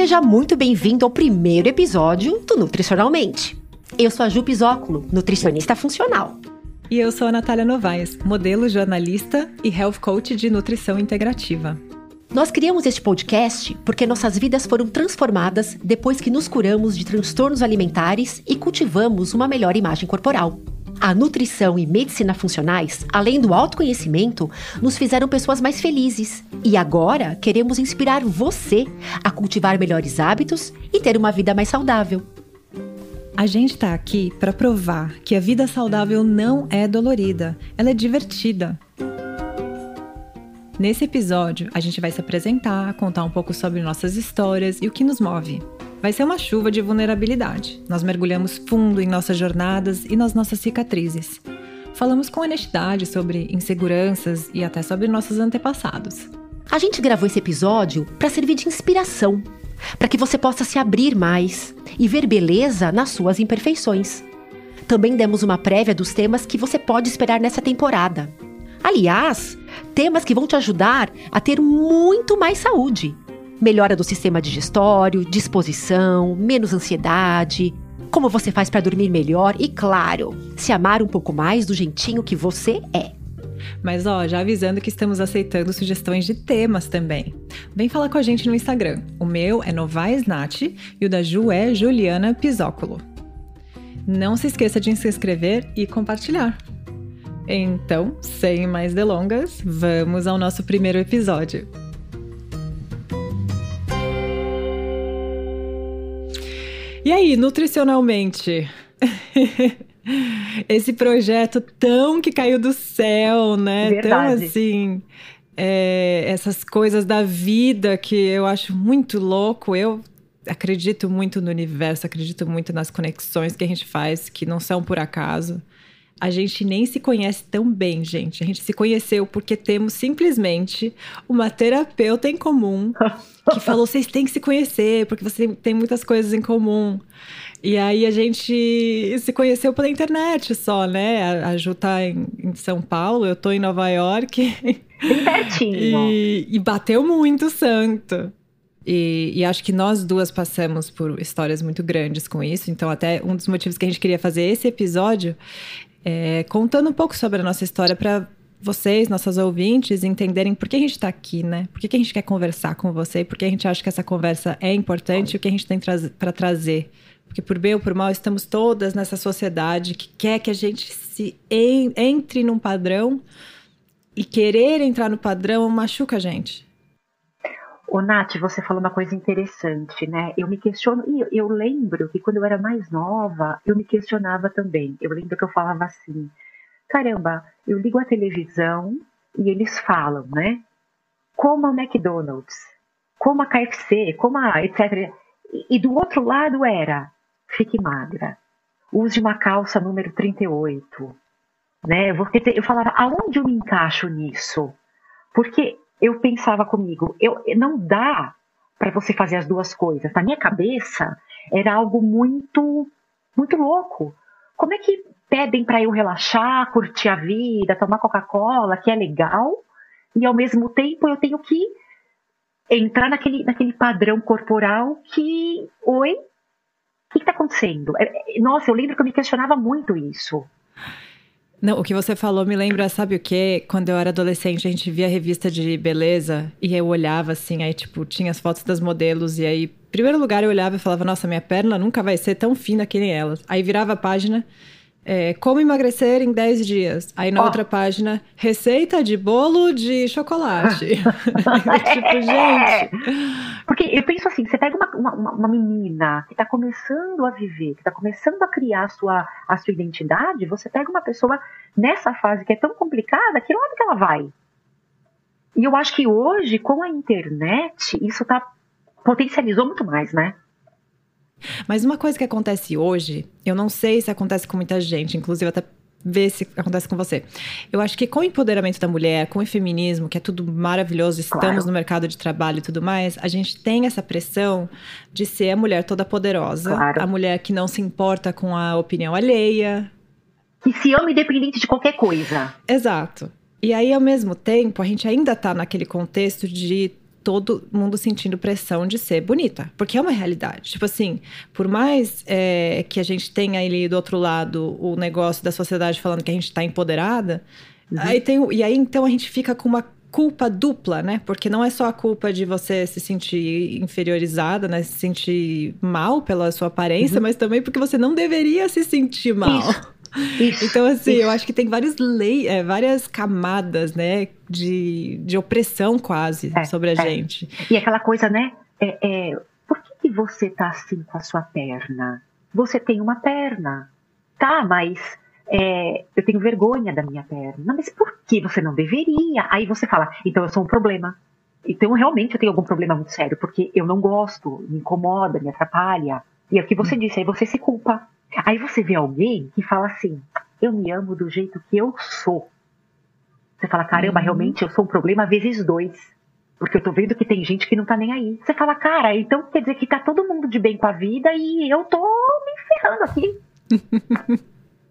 Seja muito bem-vindo ao primeiro episódio do Nutricionalmente. Eu sou a Ju Pisóculo, nutricionista funcional. E eu sou a Natália Novaes, modelo, jornalista e health coach de nutrição integrativa. Nós criamos este podcast porque nossas vidas foram transformadas depois que nos curamos de transtornos alimentares e cultivamos uma melhor imagem corporal. A nutrição e medicina funcionais, além do autoconhecimento, nos fizeram pessoas mais felizes. E agora queremos inspirar você a cultivar melhores hábitos e ter uma vida mais saudável. A gente está aqui para provar que a vida saudável não é dolorida, ela é divertida. Nesse episódio, a gente vai se apresentar, contar um pouco sobre nossas histórias e o que nos move. Vai ser uma chuva de vulnerabilidade. Nós mergulhamos fundo em nossas jornadas e nas nossas cicatrizes. Falamos com honestidade sobre inseguranças e até sobre nossos antepassados. A gente gravou esse episódio para servir de inspiração, para que você possa se abrir mais e ver beleza nas suas imperfeições. Também demos uma prévia dos temas que você pode esperar nessa temporada. Aliás, temas que vão te ajudar a ter muito mais saúde melhora do sistema digestório, disposição, menos ansiedade, como você faz para dormir melhor e, claro, se amar um pouco mais do jeitinho que você é. Mas ó, já avisando que estamos aceitando sugestões de temas também. Vem falar com a gente no Instagram. O meu é Novaesnat e o da Ju é Juliana Pisóculo. Não se esqueça de se inscrever e compartilhar. Então, sem mais delongas, vamos ao nosso primeiro episódio. E aí, nutricionalmente? Esse projeto tão que caiu do céu, né? Verdade. Tão assim. é, essas coisas da vida que eu acho muito louco. Eu acredito muito no universo, acredito muito nas conexões que a gente faz, que não são por acaso. A gente nem se conhece tão bem, gente. A gente se conheceu porque temos simplesmente uma terapeuta em comum que falou: vocês têm que se conhecer, porque você tem muitas coisas em comum. E aí a gente se conheceu pela internet só, né? A, a Ju tá em, em São Paulo, eu tô em Nova York. Bem pertinho. E, e bateu muito o santo. E, e acho que nós duas passamos por histórias muito grandes com isso. Então, até um dos motivos que a gente queria fazer esse episódio é contando um pouco sobre a nossa história para vocês, nossos ouvintes, entenderem por que a gente está aqui, né? Por que, que a gente quer conversar com você? Por que a gente acha que essa conversa é importante e o que a gente tem para trazer. Porque por bem ou por mal, estamos todas nessa sociedade que quer que a gente se en entre num padrão e querer entrar no padrão machuca a gente. Ô, Nath, você falou uma coisa interessante, né? Eu me questiono, e eu, eu lembro que quando eu era mais nova, eu me questionava também. Eu lembro que eu falava assim: caramba, eu ligo a televisão e eles falam, né? Como a McDonald's, como a KFC, como a etc. E, e do outro lado era: fique magra, use uma calça número 38. Né? Você, eu falava: aonde eu me encaixo nisso? Porque eu pensava comigo, eu não dá para você fazer as duas coisas. Na minha cabeça era algo muito muito louco. Como é que pedem para eu relaxar, curtir a vida, tomar Coca-Cola, que é legal, e ao mesmo tempo eu tenho que entrar naquele, naquele padrão corporal que, oi, o que está acontecendo? É, nossa, eu lembro que eu me questionava muito isso. Não, o que você falou me lembra, sabe o quê? Quando eu era adolescente, a gente via revista de beleza e eu olhava assim, aí tipo, tinha as fotos das modelos e aí, em primeiro lugar, eu olhava e falava, nossa, minha perna nunca vai ser tão fina que nem elas. Aí virava a página, é, como emagrecer em 10 dias. Aí na oh. outra página, receita de bolo de chocolate. tipo, gente. Porque eu penso assim: você pega uma, uma, uma menina que está começando a viver, que está começando a criar a sua, a sua identidade, você pega uma pessoa nessa fase que é tão complicada, que lado que ela vai? E eu acho que hoje, com a internet, isso tá, potencializou muito mais, né? Mas uma coisa que acontece hoje, eu não sei se acontece com muita gente, inclusive até ver se acontece com você. Eu acho que com o empoderamento da mulher, com o feminismo, que é tudo maravilhoso, estamos claro. no mercado de trabalho e tudo mais, a gente tem essa pressão de ser a mulher toda poderosa, claro. a mulher que não se importa com a opinião alheia. Que se ama independente de qualquer coisa. Exato. E aí, ao mesmo tempo, a gente ainda tá naquele contexto de todo mundo sentindo pressão de ser bonita, porque é uma realidade. Tipo assim, por mais é, que a gente tenha ali do outro lado o negócio da sociedade falando que a gente está empoderada, uhum. aí tem, e aí então a gente fica com uma culpa dupla, né? Porque não é só a culpa de você se sentir inferiorizada, né? Se sentir mal pela sua aparência, uhum. mas também porque você não deveria se sentir mal. Isso. Então, assim, eu acho que tem várias leis, é, várias camadas, né, de, de opressão quase é, sobre a é. gente. E aquela coisa, né, é, é, por que, que você tá assim com a sua perna? Você tem uma perna. Tá, mas é, eu tenho vergonha da minha perna. Mas por que você não deveria? Aí você fala, então eu sou um problema. Então realmente eu tenho algum problema muito sério, porque eu não gosto, me incomoda, me atrapalha. E é o que você hum. disse, aí você se culpa. Aí você vê alguém que fala assim: eu me amo do jeito que eu sou. Você fala, caramba, uhum. realmente eu sou um problema vezes dois. Porque eu tô vendo que tem gente que não tá nem aí. Você fala, cara, então quer dizer que tá todo mundo de bem com a vida e eu tô me ferrando aqui.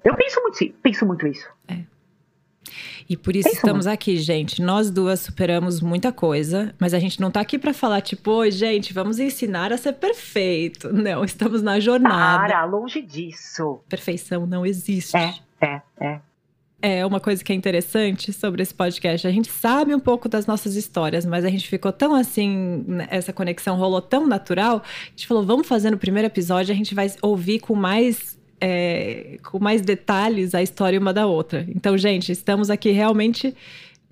eu penso muito, penso muito isso. É. E por isso estamos aqui, gente. Nós duas superamos muita coisa, mas a gente não tá aqui para falar, tipo, oi, gente, vamos ensinar a ser perfeito. Não, estamos na jornada. Para, longe disso. Perfeição não existe. É, é, é. É uma coisa que é interessante sobre esse podcast. A gente sabe um pouco das nossas histórias, mas a gente ficou tão assim, né, essa conexão rolou tão natural. A gente falou, vamos fazer no primeiro episódio, a gente vai ouvir com mais é, com mais detalhes a história uma da outra. Então, gente, estamos aqui realmente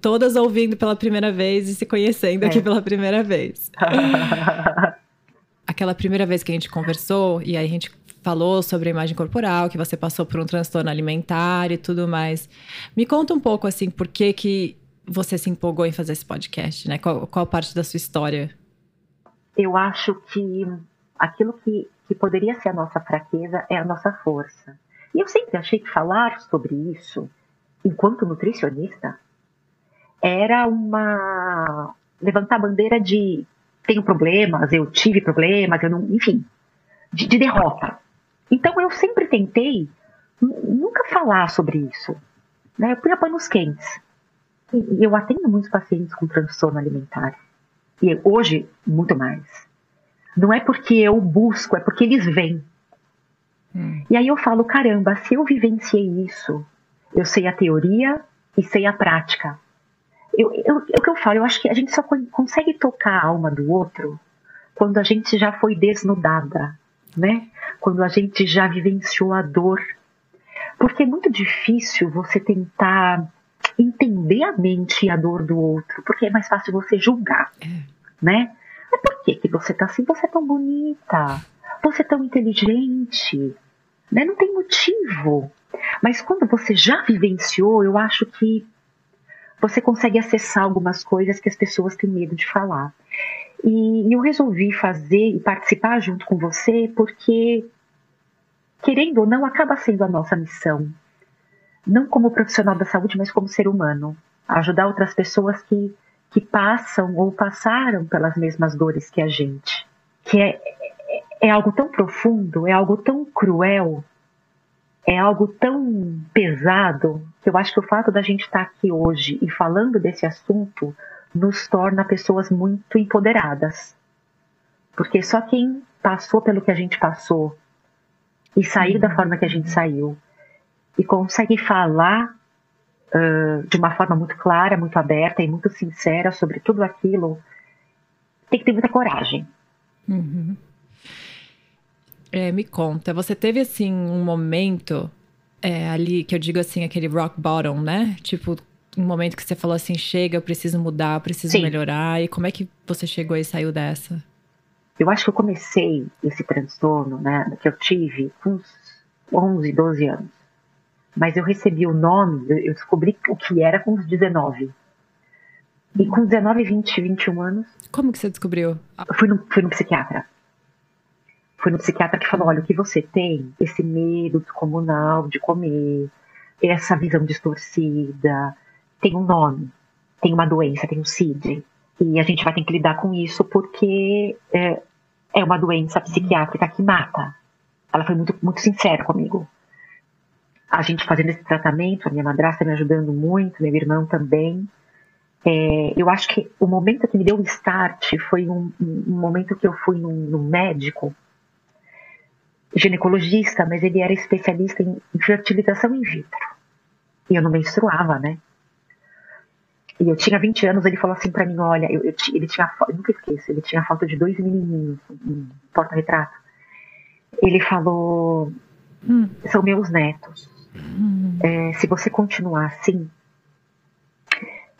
todas ouvindo pela primeira vez e se conhecendo é. aqui pela primeira vez. Aquela primeira vez que a gente conversou e aí a gente falou sobre a imagem corporal, que você passou por um transtorno alimentar e tudo mais. Me conta um pouco assim, por que que você se empolgou em fazer esse podcast, né? Qual, qual parte da sua história? Eu acho que aquilo que que poderia ser a nossa fraqueza é a nossa força. E eu sempre achei que falar sobre isso, enquanto nutricionista, era uma levantar a bandeira de tenho problemas, eu tive problemas, eu não, enfim, de, de derrota. Então eu sempre tentei nunca falar sobre isso. Né? Eu punha panos quentes. E eu atendo muitos pacientes com transtorno alimentar. E hoje, muito mais. Não é porque eu busco, é porque eles vêm. Hum. E aí eu falo, caramba, se eu vivenciei isso, eu sei a teoria e sei a prática. Eu, eu, é o que eu falo, eu acho que a gente só consegue tocar a alma do outro quando a gente já foi desnudada, né? Quando a gente já vivenciou a dor. Porque é muito difícil você tentar entender a mente e a dor do outro, porque é mais fácil você julgar, é. né? Mas por que, que você tá assim? Você é tão bonita, você é tão inteligente, né? Não tem motivo. Mas quando você já vivenciou, eu acho que você consegue acessar algumas coisas que as pessoas têm medo de falar. E eu resolvi fazer e participar junto com você porque, querendo ou não, acaba sendo a nossa missão. Não como profissional da saúde, mas como ser humano. Ajudar outras pessoas que que passam ou passaram pelas mesmas dores que a gente. Que é, é algo tão profundo, é algo tão cruel, é algo tão pesado, que eu acho que o fato da gente estar aqui hoje e falando desse assunto nos torna pessoas muito empoderadas. Porque só quem passou pelo que a gente passou e sair da forma que a gente saiu e consegue falar uh, de uma forma muito clara, muito aberta e muito sincera sobre tudo aquilo, tem que ter muita coragem. Uhum. É, me conta, você teve assim um momento é, ali que eu digo assim, aquele rock bottom, né? Tipo, um momento que você falou assim, chega, eu preciso mudar, eu preciso Sim. melhorar. E como é que você chegou e saiu dessa? Eu acho que eu comecei esse transtorno, né, que eu tive com uns 11, 12 anos mas eu recebi o nome, eu descobri o que era com os 19. E com 19, 20, 21 anos. Como que você descobriu? Fui no, fui no psiquiatra. Fui no psiquiatra que falou: olha, o que você tem, esse medo descomunal de comer, essa visão distorcida, tem um nome, tem uma doença, tem um CID. E a gente vai ter que lidar com isso porque é, é uma doença psiquiátrica que mata. Ela foi muito, muito sincera comigo a gente fazendo esse tratamento, a minha madrasta me ajudando muito, meu irmão também. É, eu acho que o momento que me deu o start foi um, um momento que eu fui num, num, médico, ginecologista, mas ele era especialista em fertilização in vitro. E eu não menstruava, né? E eu tinha 20 anos, ele falou assim para mim, olha, eu, eu, ele tinha, eu nunca esqueço, ele tinha falta de dois menininhos, um porta-retrato. Ele falou, hum. são meus netos. É, se você continuar assim,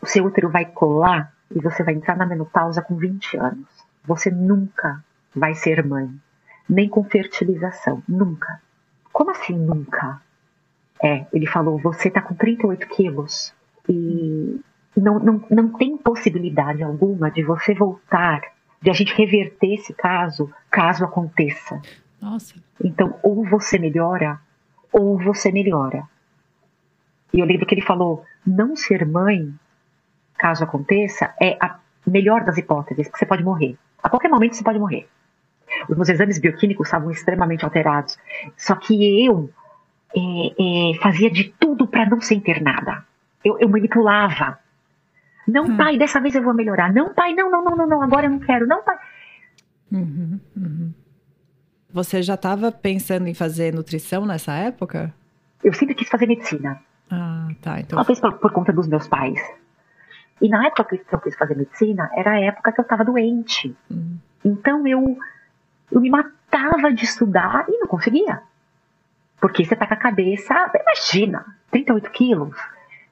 o seu útero vai colar e você vai entrar na menopausa com 20 anos. Você nunca vai ser mãe, nem com fertilização, nunca. Como assim nunca? É, ele falou, você tá com 38 quilos e não, não, não tem possibilidade alguma de você voltar, de a gente reverter esse caso, caso aconteça. Nossa. Então, ou você melhora, ou você melhora. E eu lembro que ele falou: não ser mãe, caso aconteça, é a melhor das hipóteses, porque você pode morrer. A qualquer momento você pode morrer. Os meus exames bioquímicos estavam extremamente alterados. Só que eu é, é, fazia de tudo para não ser internada. Eu, eu manipulava. Não, hum. pai, dessa vez eu vou melhorar. Não, pai, não, não, não, não, não agora eu não quero. Não, pai. Uhum, uhum. Você já estava pensando em fazer nutrição nessa época? Eu sempre quis fazer medicina. Ah, tá. Então... Talvez por, por conta dos meus pais. E na época que eu quis fazer medicina, era a época que eu estava doente. Uhum. Então eu, eu me matava de estudar e não conseguia. Porque você tá com a cabeça, imagina, 38 quilos.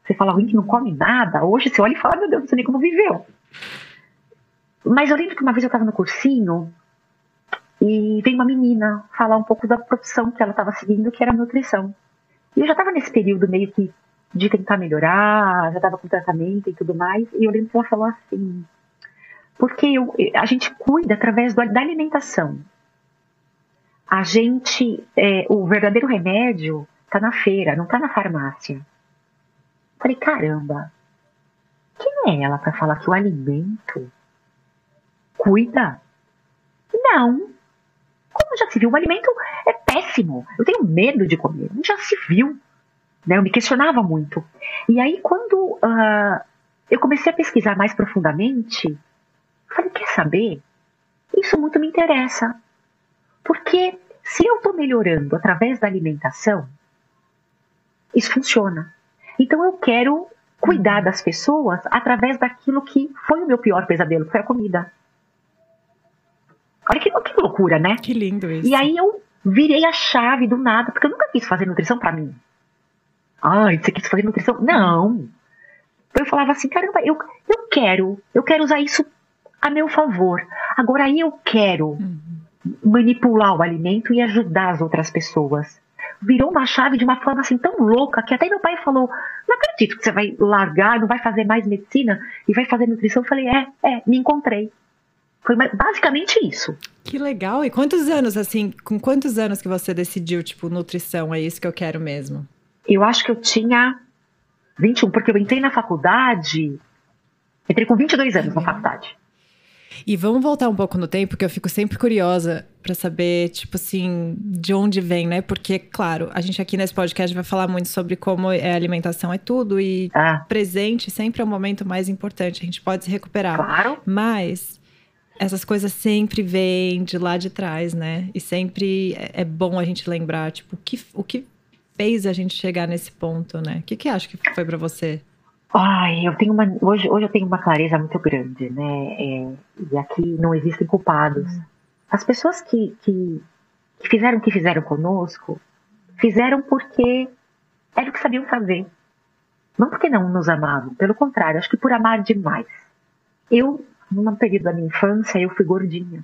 Você fala, alguém que não come nada, hoje você olha e fala, meu Deus, não sei nem como viveu. Mas eu lembro que uma vez eu estava no cursinho e veio uma menina falar um pouco da profissão que ela estava seguindo, que era nutrição. E eu já estava nesse período meio que de tentar melhorar, já estava com tratamento e tudo mais, e eu lembro que ela falou assim, porque eu, a gente cuida através do, da alimentação. A gente, é, o verdadeiro remédio está na feira, não está na farmácia. Falei, caramba, quem é ela para falar que o alimento cuida? Não. Como já se viu, o alimento é péssimo. Eu tenho medo de comer. Já se viu. Né? Eu me questionava muito. E aí, quando uh, eu comecei a pesquisar mais profundamente, falei, quer saber? Isso muito me interessa. Porque se eu estou melhorando através da alimentação, isso funciona. Então eu quero cuidar das pessoas através daquilo que foi o meu pior pesadelo, que foi a comida. Olha que, que loucura, né? Que lindo isso. E aí eu virei a chave do nada, porque eu nunca quis fazer nutrição para mim. Ai, você quis fazer nutrição? Não. Eu falava assim, caramba, eu, eu quero, eu quero usar isso a meu favor. Agora aí eu quero uhum. manipular o alimento e ajudar as outras pessoas virou uma chave de uma forma assim tão louca que até meu pai falou: Não acredito que você vai largar, não vai fazer mais medicina e vai fazer nutrição. Eu falei: É, é, me encontrei. Foi basicamente isso. Que legal. E quantos anos, assim, com quantos anos que você decidiu, tipo, nutrição, é isso que eu quero mesmo? Eu acho que eu tinha 21, porque eu entrei na faculdade. Entrei com 22 anos na faculdade. E vamos voltar um pouco no tempo, porque eu fico sempre curiosa para saber, tipo assim, de onde vem, né? Porque, claro, a gente aqui nesse podcast vai falar muito sobre como é alimentação é tudo e ah. presente sempre é o momento mais importante. A gente pode se recuperar. Claro. Mas essas coisas sempre vêm de lá de trás, né? E sempre é, é bom a gente lembrar, tipo, o que, o que fez a gente chegar nesse ponto, né? O que, que acha que foi para você? Ai, eu tenho uma. Hoje, hoje eu tenho uma clareza muito grande, né? É, e aqui não existem culpados. As pessoas que, que, que fizeram o que fizeram conosco, fizeram porque era o que sabiam fazer. Não porque não nos amavam, pelo contrário, acho que por amar demais. Eu, num período da minha infância, eu fui gordinha.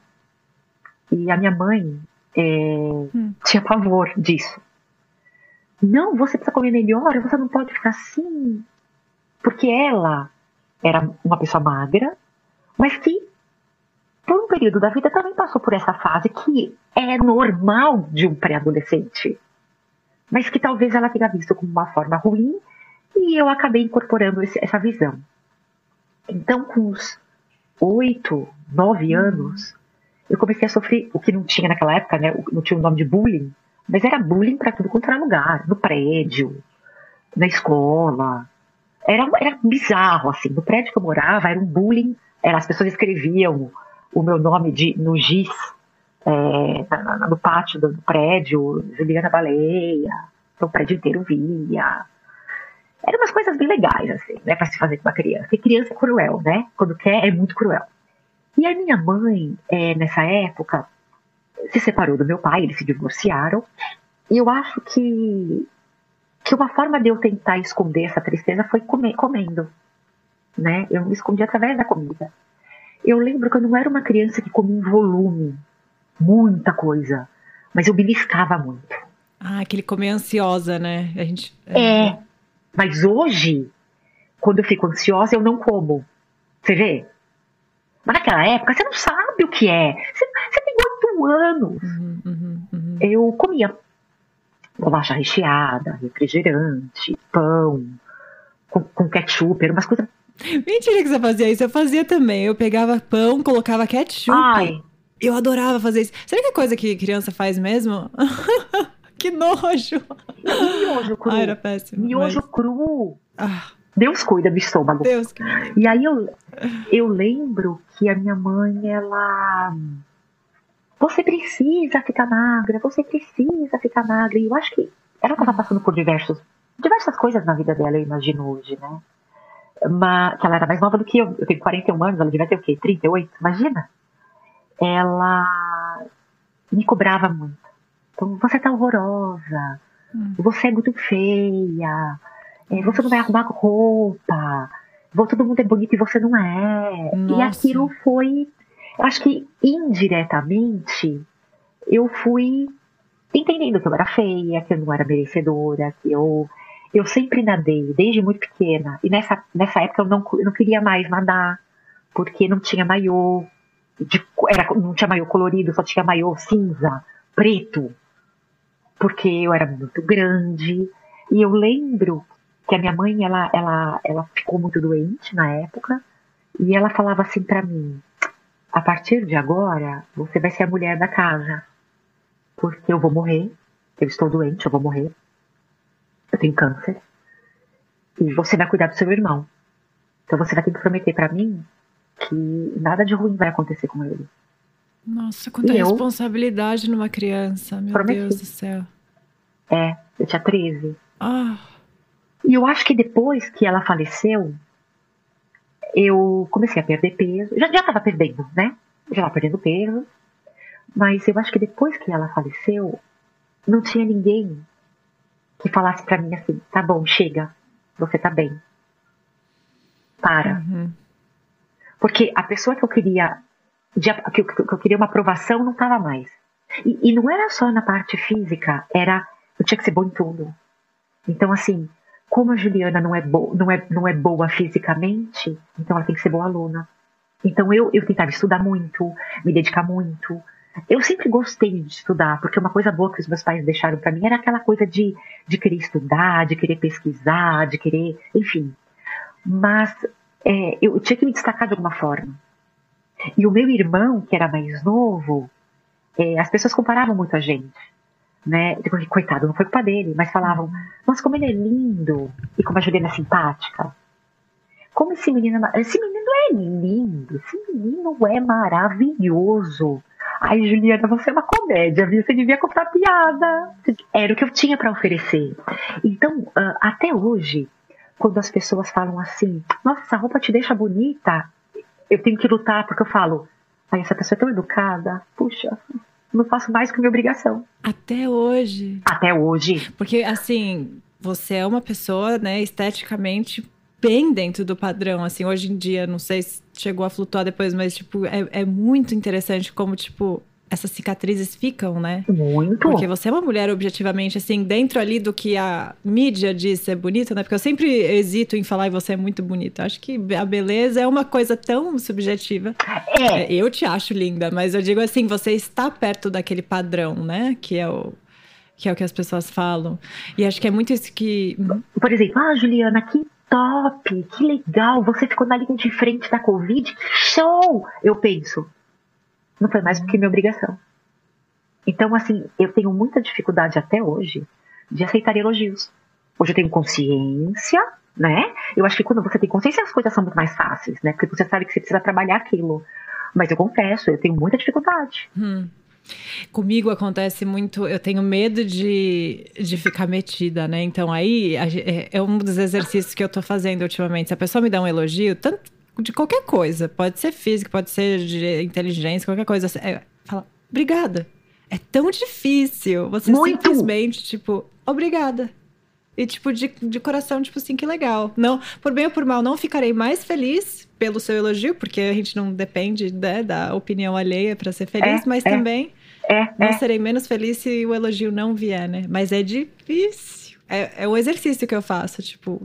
E a minha mãe é, hum. tinha pavor disso. Não, você precisa comer melhor, você não pode ficar assim. Porque ela era uma pessoa magra, mas que por um período da vida também passou por essa fase que é normal de um pré-adolescente, mas que talvez ela tenha visto como uma forma ruim e eu acabei incorporando esse, essa visão. Então, com os oito, nove anos, eu comecei a sofrer o que não tinha naquela época, né? Não tinha o nome de bullying, mas era bullying para tudo quanto era lugar, no prédio, na escola, Era, era bizarro, assim. No prédio que eu morava, era um bullying. Era, as pessoas escreviam o meu nome de, no giz, é, no pátio do, do, prédio, Juliana Baleia. Então o prédio inteiro via. Eram umas coisas bem legais, assim, né, pra se fazer com uma criança. Porque criança é cruel, né? Quando quer, é muito cruel. E a minha mãe, é, nessa época, se separou do meu pai, eles se divorciaram. E eu acho que, que uma forma de eu tentar esconder essa tristeza foi comer, comendo. Né? Eu me escondi através da comida. Eu lembro que eu não era uma criança que comia em volume, muita coisa, mas eu beliscava muito. Ah, aquele comer ansiosa, né? A gente, é. Mas hoje, quando eu fico ansiosa, eu não como. Você vê? Mas naquela época, você não sabe o que é. Você, você tem oito anos. Uhum, uhum, uhum. Eu comia bolacha recheada, refrigerante, pão, com, com ketchup, eram umas coisas. Mentira que você fazia isso, eu fazia também. Eu pegava pão, colocava ketchup. Ai. Eu adorava fazer isso. Será que é coisa que criança faz mesmo? que nojo! Miojo cru. Ah, era péssimo. Miojo mas... cru. Ah. Deus cuida do estômago. Deus que... E aí eu, eu lembro que a minha mãe, ela você precisa ficar magra, você precisa ficar magra. E eu acho que ela estava passando por diversos, diversas coisas na vida dela, eu imagino hoje, né? Mas, que ela era mais nova do que eu. Eu tenho 41 anos, ela devia ter o quê? 38? Imagina? Ela me cobrava muito. Você tá horrorosa, hum. você é muito feia, é, você não vai arrumar roupa, todo mundo é bonito e você não é. Nossa. E aquilo foi acho que indiretamente eu fui entendendo que eu era feia, que eu não era merecedora, que eu eu sempre nadei desde muito pequena e nessa nessa época eu não, eu não queria mais nadar porque não tinha maiô, de, era, não tinha maiô colorido, só tinha maiô cinza, preto, porque eu era muito grande e eu lembro que a minha mãe ela ela ela ficou muito doente na época e ela falava assim para mim a partir de agora, você vai ser a mulher da casa. Porque eu vou morrer, eu estou doente, eu vou morrer. Eu tenho câncer. E você vai cuidar do seu irmão. Então você vai ter que prometer para mim que nada de ruim vai acontecer com ele. Nossa, quanta e responsabilidade numa criança, meu prometi. Deus do céu. É, eu tinha 13. Ah. E eu acho que depois que ela faleceu, eu comecei a perder peso. Já estava perdendo, né? Já estava perdendo peso. Mas eu acho que depois que ela faleceu, não tinha ninguém que falasse para mim assim: tá bom, chega, você tá bem. Para. Uhum. Porque a pessoa que eu queria, que, eu queria uma aprovação não estava mais. E, e não era só na parte física, era. Eu tinha que ser bom em tudo. Então, assim, como a Juliana não é, não, é, não é boa fisicamente, então ela tem que ser boa aluna. Então eu, eu tentava estudar muito, me dedicar muito. Eu sempre gostei de estudar, porque uma coisa boa que os meus pais deixaram para mim era aquela coisa de, de querer estudar, de querer pesquisar, de querer, enfim. Mas é, eu tinha que me destacar de alguma forma. E o meu irmão, que era mais novo, é, as pessoas comparavam muito a gente né? Coitado, não foi culpa dele, mas falavam, nossa, como ele é lindo e como a Juliana é simpática. Como esse menino, é esse menino é lindo, esse menino é maravilhoso. Ai, Juliana, você é uma comédia, viu? Você devia comprar piada. Era o que eu tinha para oferecer. Então, ah, até hoje, quando as pessoas falam assim, nossa, essa roupa te deixa bonita, eu tenho que lutar porque eu falo, ai, essa pessoa é tão educada, puxa, não faço mais que minha obrigação. Até hoje. Até hoje. Porque, assim, você é uma pessoa, né, esteticamente bem dentro do padrão, assim, hoje em dia, não sei se chegou a flutuar depois, mas, tipo, é, é muito interessante como, tipo, essas cicatrizes ficam, né? Muito. Porque você é uma mulher objetivamente, assim, dentro ali do que a mídia diz ser bonita, né? Porque eu sempre hesito em falar e você é muito bonita. Acho que a beleza é uma coisa tão subjetiva. É. é. Eu te acho linda, mas eu digo assim, você está perto daquele padrão, né? Que é o que é o que as pessoas falam. E acho que é muito isso que. Por exemplo, ah, Juliana, que top, que legal, você ficou na linha de frente da Covid, show! Eu penso, não foi mais do que minha obrigação. Então, assim, eu tenho muita dificuldade até hoje de aceitar elogios. Hoje eu tenho consciência né? Eu acho que quando você tem consciência, as coisas são muito mais fáceis, né? Porque você sabe que você precisa trabalhar aquilo. Mas eu confesso, eu tenho muita dificuldade. Hum. Comigo acontece muito, eu tenho medo de, de ficar metida, né? Então aí é, é um dos exercícios que eu tô fazendo ultimamente. Se a pessoa me dá um elogio, tanto de qualquer coisa, pode ser físico, pode ser de inteligência, qualquer coisa, é, fala, obrigada. É tão difícil você muito. simplesmente, tipo, obrigada. E, tipo, de, de coração, tipo assim, que legal. Não, por bem ou por mal, não ficarei mais feliz pelo seu elogio, porque a gente não depende né, da opinião alheia para ser feliz, é, mas é, também é, não é. serei menos feliz se o elogio não vier, né? Mas é difícil. É, é o exercício que eu faço, tipo.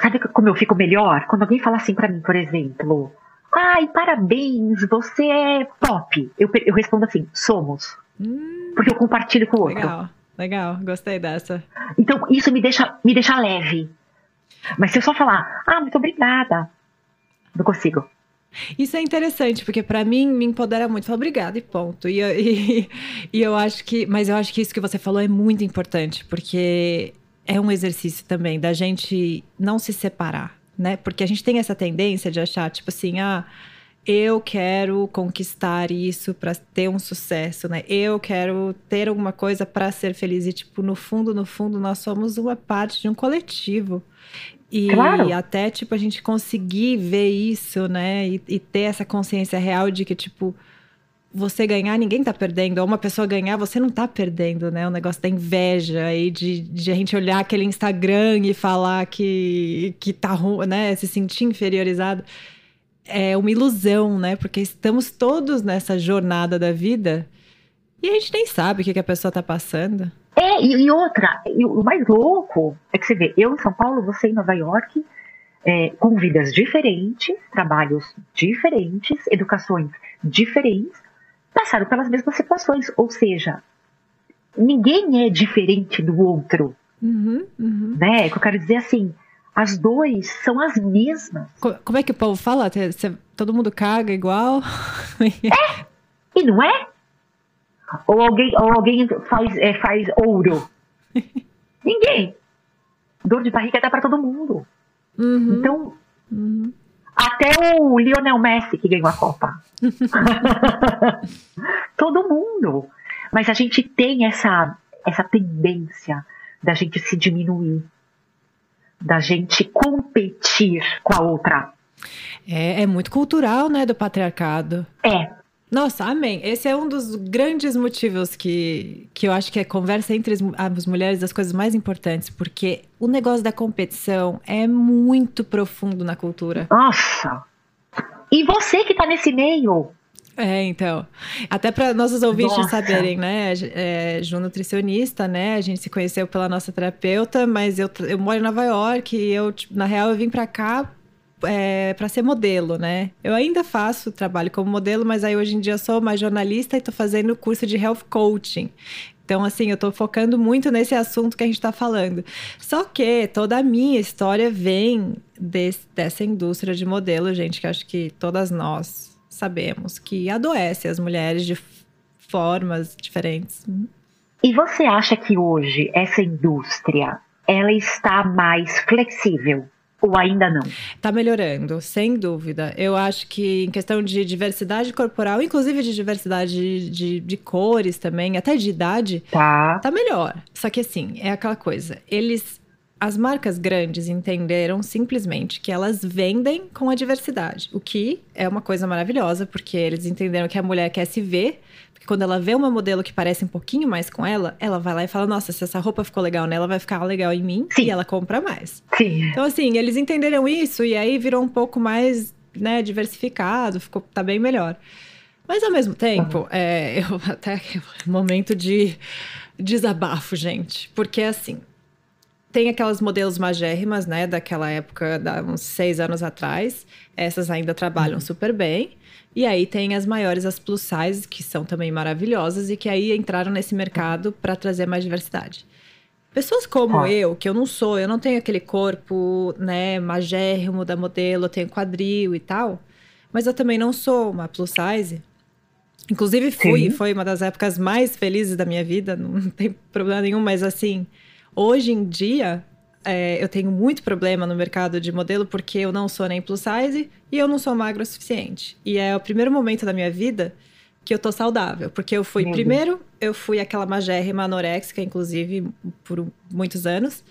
Sabe como eu fico melhor? Quando alguém fala assim para mim, por exemplo, ai, parabéns, você é top. Eu, eu respondo assim, somos. Hum, porque eu compartilho com o outro. Legal. Legal, gostei dessa. Então, isso me deixa, me deixa leve. Mas se eu só falar, ah, muito obrigada, não consigo. Isso é interessante, porque para mim me empodera muito. Falo, obrigada e ponto. E, e, e eu acho que. Mas eu acho que isso que você falou é muito importante, porque é um exercício também da gente não se separar, né? Porque a gente tem essa tendência de achar, tipo assim, ah eu quero conquistar isso para ter um sucesso, né? Eu quero ter alguma coisa para ser feliz e tipo, no fundo, no fundo, nós somos uma parte de um coletivo. E claro. até tipo a gente conseguir ver isso, né? E, e, ter essa consciência real de que tipo você ganhar, ninguém tá perdendo. Ou uma pessoa ganhar, você não tá perdendo, né? O negócio da inveja e de, de a gente olhar aquele Instagram e falar que, que tá ruim, né? Se sentir inferiorizado é uma ilusão, né? Porque estamos todos nessa jornada da vida e a gente nem sabe o que, que a pessoa está passando. É, e, e outra, e o mais louco é que você vê, eu em São Paulo, você em Nova York, é, com vidas diferentes, trabalhos diferentes, educações diferentes, passaram pelas mesmas situações. Ou seja, ninguém é diferente do outro. Uhum, uhum. Né? Que eu quero dizer assim, as duas são as mesmas. Como é que o povo fala? Todo mundo caga igual? É, e não é? Ou alguém, ou alguém faz, é, faz ouro? Ninguém. Dor de barriga dá para todo mundo. Uhum. Então, uhum. Até o Lionel Messi que ganhou a Copa. todo mundo. Mas a gente tem essa, essa tendência da gente se diminuir da gente competir com a outra. É, é muito cultural, né, do patriarcado. É. Nossa, amém. Esse é um dos grandes motivos que, que eu acho que a conversa entre as, mulheres das coisas mais importantes, porque o negócio da competição é muito profundo na cultura. Nossa! E você que tá nesse meio, é, então. Até para nossos ouvintes nossa. saberem, né? É, Ju nutricionista, né? A gente se conheceu pela nossa terapeuta, mas eu, eu moro em Nova York e eu, tipo, na real, eu vim para cá é, para ser modelo, né? Eu ainda faço trabalho como modelo, mas aí hoje em dia sou mais jornalista e tô fazendo curso de health coaching. Então, assim, eu tô focando muito nesse assunto que a gente tá falando. Só que toda a minha história vem desse, dessa indústria de modelo, gente, que acho que todas nós sabemos que adoece as mulheres de formas diferentes. E você acha que hoje essa indústria ela está mais flexível? Ou ainda não? Está melhorando, sem dúvida. Eu acho que em questão de diversidade corporal, inclusive de diversidade de, de, de, cores também, até de idade, tá. tá melhor. Só que assim, é aquela coisa. Eles as marcas grandes entenderam simplesmente que elas vendem com a diversidade, o que é uma coisa maravilhosa, porque eles entenderam que a mulher quer se ver, porque quando ela vê uma modelo que parece um pouquinho mais com ela, ela vai lá e fala: Nossa, se essa roupa ficou legal nela, vai ficar legal em mim, Sim. e ela compra mais. Sim. Então, assim, eles entenderam isso e aí virou um pouco mais né, diversificado, ficou, tá bem melhor. Mas ao mesmo tempo, uhum. é, eu até momento de desabafo, gente, porque assim tem aquelas modelos magérrimas, né, daquela época, da, uns seis anos atrás. Essas ainda trabalham uhum. super bem. E aí tem as maiores, as plus size, que são também maravilhosas e que aí entraram nesse mercado para trazer mais diversidade. Pessoas como ah. eu, que eu não sou, eu não tenho aquele corpo, né, magérrimo da modelo, eu tenho quadril e tal, mas eu também não sou uma plus size. Inclusive fui, Sim. foi uma das épocas mais felizes da minha vida, não tem problema nenhum, mas assim, Hoje em dia, é, eu tenho muito problema no mercado de modelo porque eu não sou nem plus size e eu não sou magro o suficiente. E é o primeiro momento da minha vida que eu tô saudável. Porque eu fui, Meu primeiro, Deus. eu fui aquela magérrima anoréxica, inclusive, por muitos anos.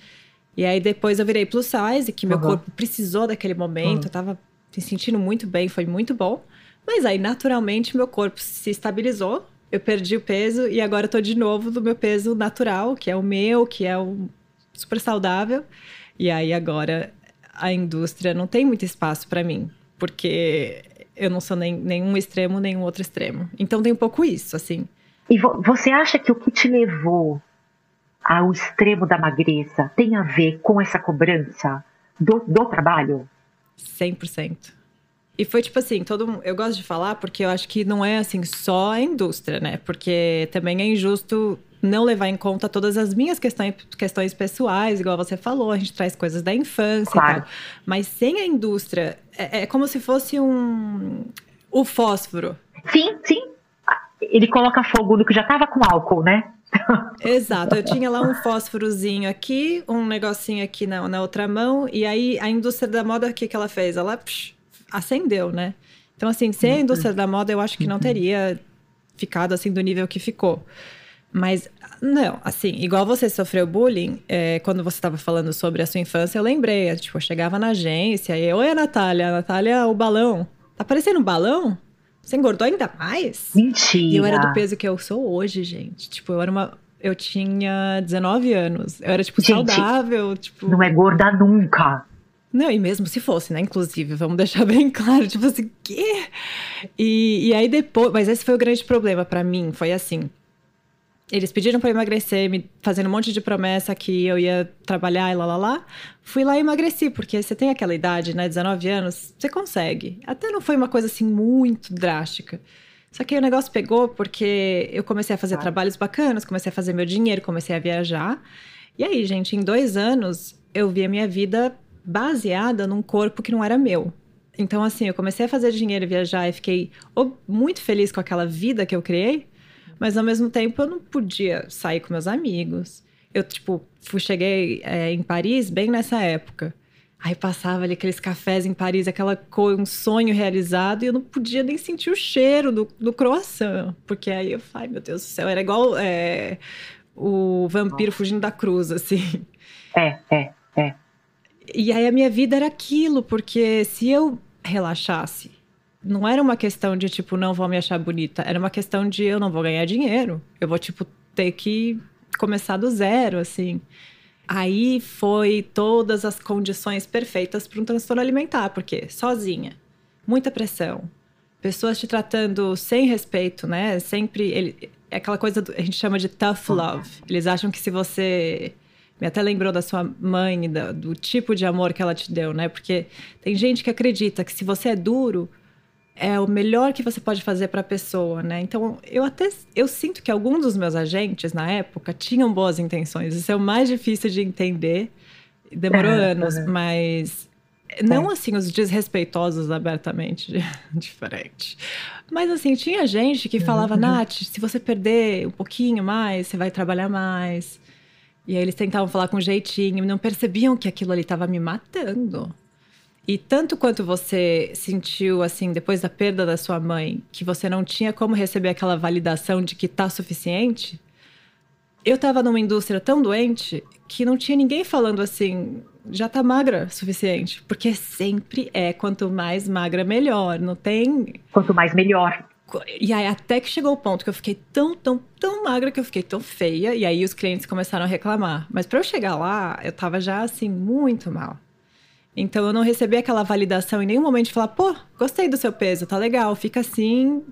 E aí depois eu virei plus size, que meu uhum. corpo precisou daquele momento, uhum. eu tava me sentindo muito bem, foi muito bom. Mas aí, naturalmente, meu corpo se estabilizou, eu perdi o peso e agora eu tô de novo no meu peso natural, que é o meu, que é o super saudável. E aí agora a indústria não tem muito espaço para mim, porque eu não sou nem nenhum extremo, nenhum outro extremo. Então tem um pouco isso, assim. E vo você acha que o que te levou ao extremo da magreza tem a ver com essa cobrança do, do trabalho? 100%. E foi tipo assim, todo eu gosto de falar porque eu acho que não é assim só a indústria, né? Porque também é injusto não levar em conta todas as minhas questões, questões pessoais, igual você falou, a gente traz coisas da infância claro. e tal. Mas sem a indústria, é, é como se fosse um. o fósforo. Sim, sim. Ele coloca fogo no que já tava com álcool, né? Exato, eu tinha lá um fósforozinho aqui, um negocinho aqui na, na outra mão, e aí a indústria da moda, o que, que ela fez? Ela psh, acendeu, né? Então, assim, sem a uhum. indústria da moda, eu acho que não uhum. teria ficado assim do nível que ficou. Mas, não, assim, igual você sofreu bullying, é, quando você estava falando sobre a sua infância, eu lembrei, tipo, eu chegava na agência e, oi, a Natália, a Natália, o balão. Tá parecendo um balão? Você engordou ainda mais? Mentira. E eu era do peso que eu sou hoje, gente. Tipo, eu era uma. Eu tinha 19 anos. Eu era, tipo, gente, saudável. Tipo... Não é gorda nunca. Não, e mesmo se fosse, né? Inclusive, vamos deixar bem claro, tipo assim, quê? E, e aí depois, mas esse foi o grande problema para mim, foi assim. Eles pediram para emagrecer, me fazendo um monte de promessa que eu ia trabalhar e lá lá lá. Fui lá e emagreci, porque você tem aquela idade, né, 19 anos, você consegue. Até não foi uma coisa assim muito drástica. Só que aí o negócio pegou porque eu comecei a fazer ah. trabalhos bacanas, comecei a fazer meu dinheiro, comecei a viajar. E aí, gente, em dois anos eu vi a minha vida baseada num corpo que não era meu. Então, assim, eu comecei a fazer dinheiro, viajar e fiquei muito feliz com aquela vida que eu criei, mas ao mesmo tempo eu não podia sair com meus amigos. Eu, tipo, fui, cheguei é, em Paris bem nessa época. Aí passava ali aqueles cafés em Paris, aquela cor, um sonho realizado, e eu não podia nem sentir o cheiro do, do croissant. Porque aí eu falei, meu Deus do céu, era igual é, o vampiro fugindo da cruz, assim. É, é, é. E aí a minha vida era aquilo, porque se eu relaxasse, não era uma questão de tipo, não vou me achar bonita, era uma questão de eu não vou ganhar dinheiro, eu vou tipo ter que começar do zero, assim. Aí foi todas as condições perfeitas para um transtorno alimentar, porque sozinha, muita pressão, pessoas te tratando sem respeito, né? Sempre ele, é aquela coisa do, a gente chama de tough love. Eles acham que se você até lembrou da sua mãe, da, do tipo de amor que ela te deu, né? Porque tem gente que acredita que se você é duro, é o melhor que você pode fazer para a pessoa, né? Então, eu até eu sinto que alguns dos meus agentes na época tinham boas intenções. Isso é o mais difícil de entender. Demorou anos, mas não assim os desrespeitosos abertamente diferente. Mas assim, tinha gente que falava, uhum. Nath, se você perder um pouquinho mais, você vai trabalhar mais. E aí eles tentavam falar com jeitinho, não percebiam que aquilo ali estava me matando. E tanto quanto você sentiu, assim, depois da perda da sua mãe, que você não tinha como receber aquela validação de que tá suficiente, eu tava numa indústria tão doente que não tinha ninguém falando assim, já tá magra o suficiente. Porque sempre é quanto mais magra, melhor. Não tem. Quanto mais melhor. E aí, até que chegou o ponto que eu fiquei tão, tão, tão magra que eu fiquei tão feia. E aí, os clientes começaram a reclamar. Mas para eu chegar lá, eu tava já, assim, muito mal. Então, eu não recebi aquela validação em nenhum momento de falar, pô, gostei do seu peso, tá legal, fica assim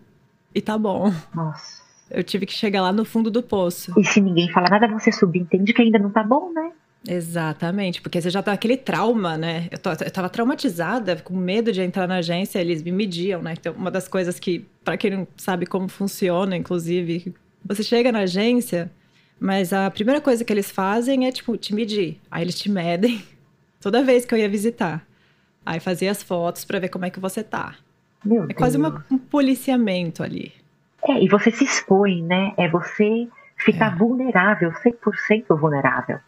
e tá bom. Nossa. Eu tive que chegar lá no fundo do poço. E se ninguém fala nada, você subentende que ainda não tá bom, né? Exatamente, porque você já tá aquele trauma, né? Eu, tô, eu tava traumatizada, com medo de entrar na agência, eles me mediam, né? Então, uma das coisas que, para quem não sabe como funciona, inclusive, você chega na agência, mas a primeira coisa que eles fazem é, tipo, te medir. Aí eles te medem toda vez que eu ia visitar. Aí fazia as fotos para ver como é que você tá. Meu é Deus. quase uma, um policiamento ali. É, e você se expõe, né? É você ficar é. vulnerável, 100% vulnerável.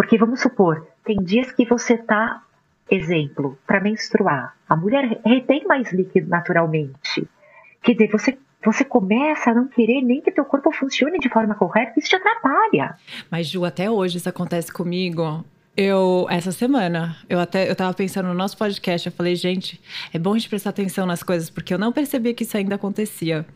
Porque vamos supor, tem dias que você tá, exemplo, para menstruar. A mulher retém mais líquido naturalmente. Quer dizer, você você começa a não querer nem que teu corpo funcione de forma correta, isso te atrapalha. Mas Ju, até hoje isso acontece comigo. Eu, essa semana, eu até eu tava pensando no nosso podcast, eu falei, gente, é bom a gente prestar atenção nas coisas, porque eu não percebi que isso ainda acontecia.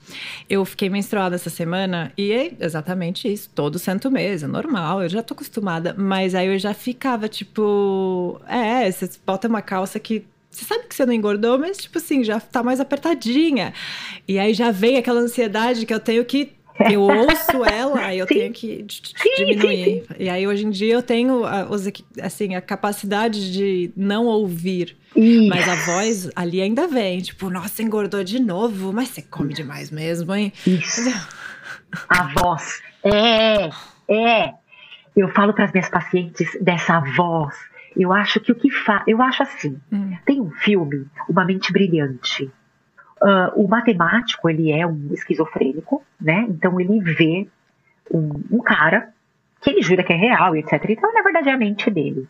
Eu fiquei menstruada essa semana e é exatamente isso, todo santo mês, é normal, eu já tô acostumada, mas aí eu já ficava tipo, é, você bota uma calça que você sabe que você não engordou, mas tipo assim, já tá mais apertadinha. E aí já vem aquela ansiedade que eu tenho que eu ouço ela, eu sim. tenho que diminuir. Sim, sim. E aí hoje em dia eu tenho assim a capacidade de não ouvir, Isso. mas a voz ali ainda vem, tipo, nossa, engordou de novo, mas você come demais mesmo, hein? Isso. A voz. É, é. Eu falo para as minhas pacientes dessa voz. Eu acho que o que faz, eu acho assim. Hum. Tem um filme, Uma Mente Brilhante Uh, o matemático, ele é um esquizofrênico, né? Então ele vê um, um, cara que ele jura que é real, etc. Então, na verdade, é a mente dele.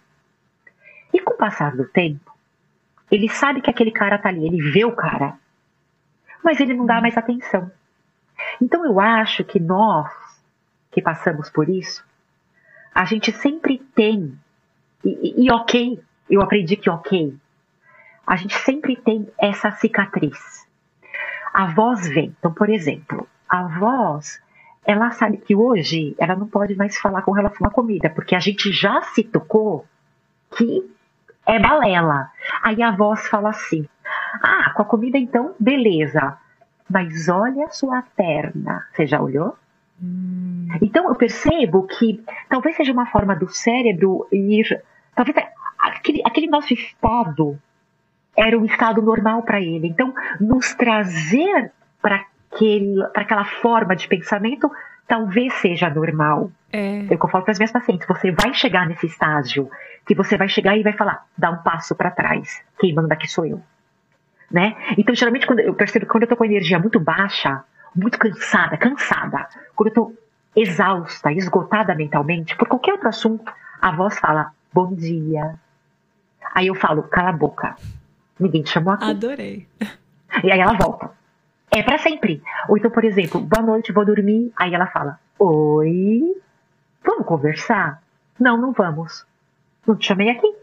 E com o passar do tempo, ele sabe que aquele cara tá ali, ele vê o cara, mas ele não dá mais atenção. Então eu acho que nós, que passamos por isso, a gente sempre tem, e, e, e ok, eu aprendi que ok, a gente sempre tem essa cicatriz a voz vem. Então, por exemplo, a voz, ela sabe que hoje ela não pode mais falar com relação à comida, porque a gente já se tocou que é balela. Aí a voz fala assim: Ah, com a comida então, beleza. Mas olha a sua perna. Você já olhou? Hum. Então eu percebo que talvez seja uma forma do cérebro ir. Talvez aquele, aquele nosso estado era um estado normal para ele. Então, nos trazer para aquela forma de pensamento talvez seja normal. É. o que eu falo para as minhas pacientes. Você vai chegar nesse estágio que você vai chegar e vai falar, dá um passo para trás. Quem manda aqui sou eu. Né? Então, geralmente, quando eu percebo que quando eu tô com energia muito baixa, muito cansada, cansada, quando eu tô exausta, esgotada mentalmente, por qualquer outro assunto, a voz fala, bom dia. Aí eu falo, cala a boca. Ninguém te chamou aqui. Adorei. E aí ela volta. É para sempre. Ou então, por exemplo, boa noite, vou dormir. Aí ela fala: Oi, vamos conversar? Não, não vamos. Não te chamei aqui.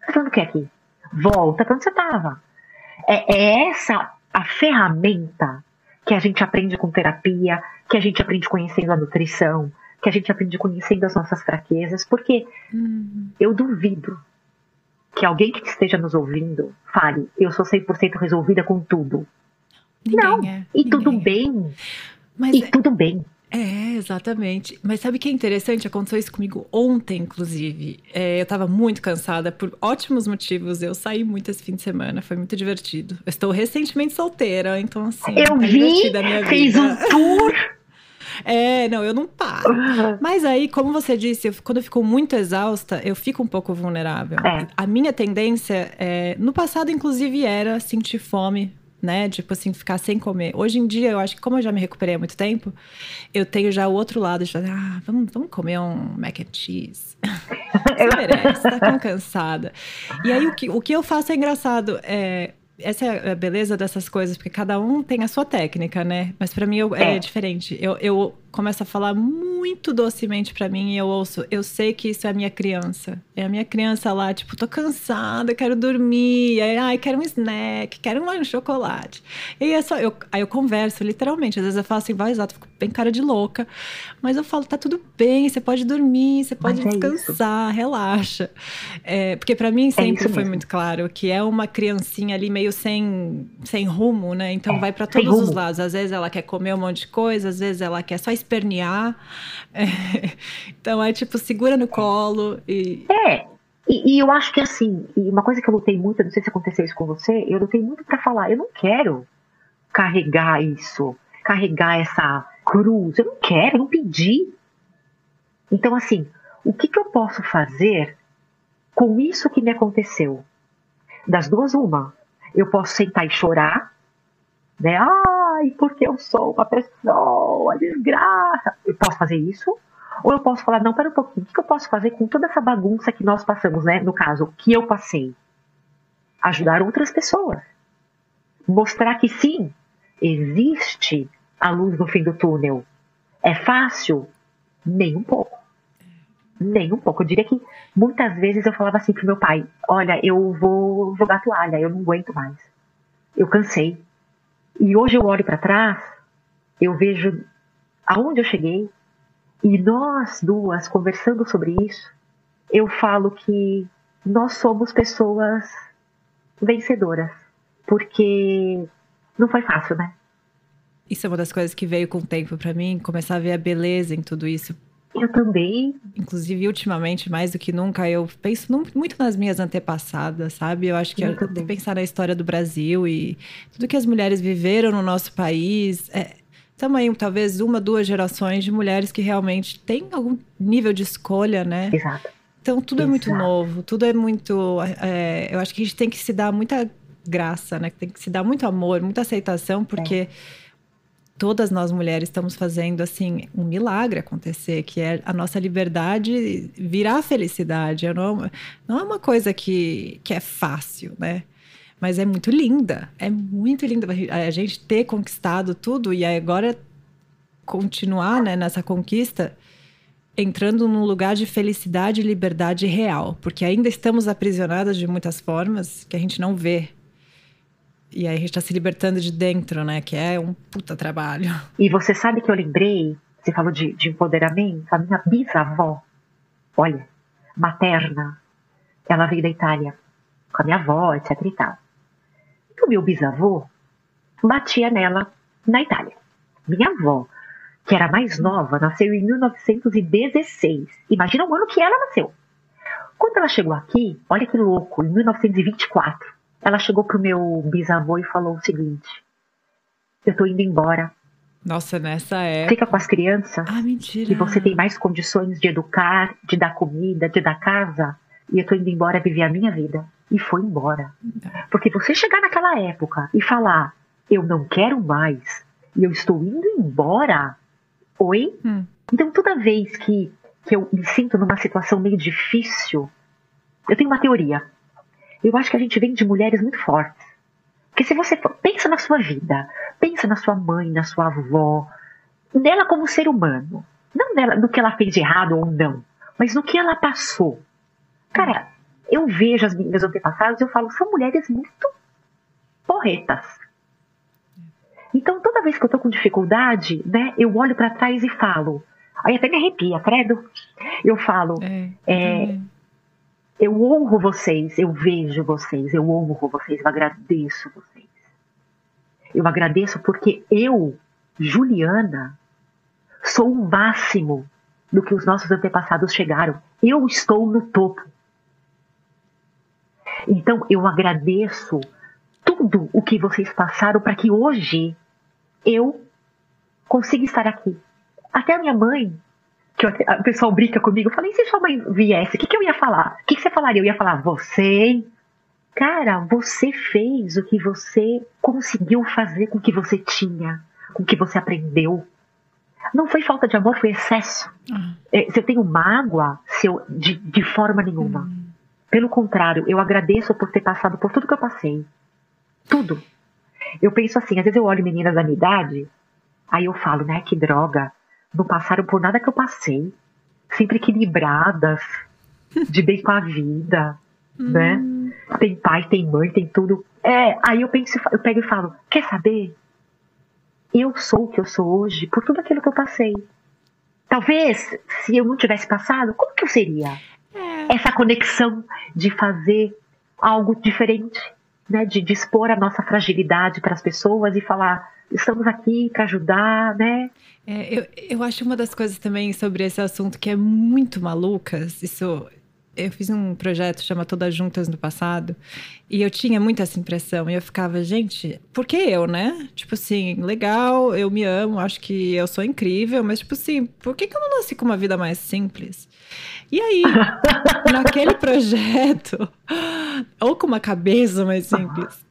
Você tá o que aqui? Volta pra onde você tava. É, é essa a ferramenta que a gente aprende com terapia, que a gente aprende conhecendo a nutrição, que a gente aprende conhecendo as nossas fraquezas, porque hum. eu duvido que alguém que esteja nos ouvindo fale, eu sou 100% resolvida com tudo. Ninguém não, é, e tudo é. bem. Mas e é, tudo bem. É, exatamente. Mas sabe o que é interessante? Aconteceu isso comigo ontem, inclusive. É, eu tava muito cansada por ótimos motivos. Eu saí muito esse fim de semana, foi muito divertido. Eu estou recentemente solteira, então assim. Eu tá vi, fez um tour. É, não, eu não paro. Uhum. Mas aí, como você disse, eu, quando eu fico muito exausta, eu fico um pouco vulnerável. É. A minha tendência, é, no passado, inclusive, era sentir fome né? Tipo assim, ficar sem comer. Hoje em dia, eu acho que como eu já me recuperei há muito tempo, eu tenho já o outro lado de falar, ah, vamos, vamos comer um mac and cheese. Você merece, tá tão cansada. E aí, o que, o que eu faço é engraçado. É, essa é a beleza dessas coisas, porque cada um tem a sua técnica, né? Mas para mim eu, é. é. diferente. Eu, eu começo a falar muito docemente para mim e eu ouço, eu sei que isso é a minha criança. É a minha criança lá, tipo, tô cansada, quero dormir, aí, ai, quero um snack, quero um chocolate. E é só, eu, aí eu converso, literalmente. Às vezes eu falo assim, vai exato, fico bem cara de louca. Mas eu falo, tá tudo bem, você pode dormir, você pode mas é descansar, é relaxa. É, porque para mim é sempre foi muito claro que é uma criancinha ali meio sem, sem rumo, né? Então é, vai para todos os lados. Às vezes ela quer comer um monte de coisa, às vezes ela quer só espernear. É, então é tipo, segura no colo e. É, e, e, eu acho que assim, e uma coisa que eu lutei muito, não sei se aconteceu isso com você, eu lutei muito para falar, eu não quero carregar isso, carregar essa cruz, eu não quero, eu não pedi. Então, assim, o que, que eu posso fazer com isso que me aconteceu? Das duas, uma. Eu posso sentar e chorar, né? Ai, porque eu sou uma pessoa desgraça. Eu posso fazer isso? Ou eu posso falar, não, pera um pouquinho, o que eu posso fazer com toda essa bagunça que nós passamos, né? No caso, que eu passei. Ajudar outras pessoas. Mostrar que sim, existe a luz no fim do túnel. É fácil? Nem um pouco. Nem um pouco. Eu diria que muitas vezes eu falava assim pro meu pai: Olha, eu vou jogar toalha, eu não aguento mais. Eu cansei. E hoje eu olho para trás, eu vejo aonde eu cheguei, e nós duas conversando sobre isso, eu falo que nós somos pessoas vencedoras, porque não foi fácil, né? Isso é uma das coisas que veio com o tempo para mim, começar a ver a beleza em tudo isso. Eu também. Inclusive, ultimamente, mais do que nunca, eu penso muito nas minhas antepassadas, sabe? Eu acho que eu eu pensar na história do Brasil e tudo que as mulheres viveram no nosso país. É, também, talvez, uma, duas gerações de mulheres que realmente têm algum nível de escolha, né? Exato. Então, tudo Exato. é muito novo, tudo é muito. É, eu acho que a gente tem que se dar muita graça, né? Tem que se dar muito amor, muita aceitação, porque. É todas nós mulheres estamos fazendo assim um milagre acontecer, que é a nossa liberdade virar felicidade. Não, não é uma coisa que, que é fácil, né? Mas é muito linda, é muito linda a gente ter conquistado tudo e agora continuar né, nessa conquista entrando num lugar de felicidade e liberdade real, porque ainda estamos aprisionadas de muitas formas que a gente não vê e aí a gente está se libertando de dentro, né? Que é um puta trabalho. E você sabe que eu lembrei, você falou de, de empoderamento, a minha bisavó, olha, materna, ela veio da Itália com a minha avó, etc e tal. E o meu bisavô batia nela na Itália. Minha avó, que era mais nova, nasceu em 1916. Imagina o ano que ela nasceu. Quando ela chegou aqui, olha que louco, em 1924 ela chegou pro meu bisavô e falou o seguinte: Eu tô indo embora. Nossa, nessa época. Fica com as crianças. Ah, mentira. E você tem mais condições de educar, de dar comida, de dar casa. E eu tô indo embora viver a minha vida. E foi embora. Porque você chegar naquela época e falar: Eu não quero mais. E eu estou indo embora. Oi? Hum. Então, toda vez que, que eu me sinto numa situação meio difícil, eu tenho uma teoria eu acho que a gente vem de mulheres muito fortes. Porque se você for, pensa na sua vida, pensa na sua mãe, na sua avó, nela como ser humano. Não nela, no que ela fez de errado ou não, mas no que ela passou. Cara, eu vejo as minhas antepassadas e eu falo, são mulheres muito porretas. Então, toda vez que eu tô com dificuldade, né, eu olho para trás e falo. Aí até me arrepia, credo. Eu falo, é, é, é eu honro vocês, eu vejo vocês, eu honro vocês, eu agradeço vocês. Eu agradeço porque eu, Juliana, sou o máximo do que os nossos antepassados chegaram. Eu estou no topo. Então eu agradeço tudo o que vocês passaram para que hoje eu consiga estar aqui. Até a minha mãe que o pessoal brinca comigo. Eu falei, se sua mãe viesse, o que, que eu ia falar? O que, que você falaria? Eu ia falar, você, cara, você fez o que você conseguiu fazer com o que você tinha, com o que você aprendeu. Não foi falta de amor, foi excesso. Uhum. É, se eu tenho mágoa, se eu, de, de forma nenhuma. Uhum. Pelo contrário, eu agradeço por ter passado por tudo que eu passei. Tudo. Eu penso assim, às vezes eu olho meninas da minha idade, aí eu falo, né, que droga não passaram por nada que eu passei. Sempre equilibradas, de bem com a vida, né? Hum. Tem pai, tem mãe, tem tudo. É, aí eu penso, eu pego e falo, quer saber? Eu sou o que eu sou hoje por tudo aquilo que eu passei. Talvez, se eu não tivesse passado, como que eu seria? É. Essa conexão de fazer algo diferente, né? De, expor a nossa fragilidade para as pessoas e falar, estamos aqui para ajudar, né? É, eu, eu acho uma das coisas também sobre esse assunto que é muito malucas, isso eu fiz um projeto chamado Todas Juntas no passado e eu tinha muito essa impressão. E eu ficava, gente, por que eu, né? Tipo assim, legal, eu me amo, acho que eu sou incrível, mas tipo assim, por que, que eu não nasci com uma vida mais simples? E aí, naquele projeto, ou com uma cabeça mais simples.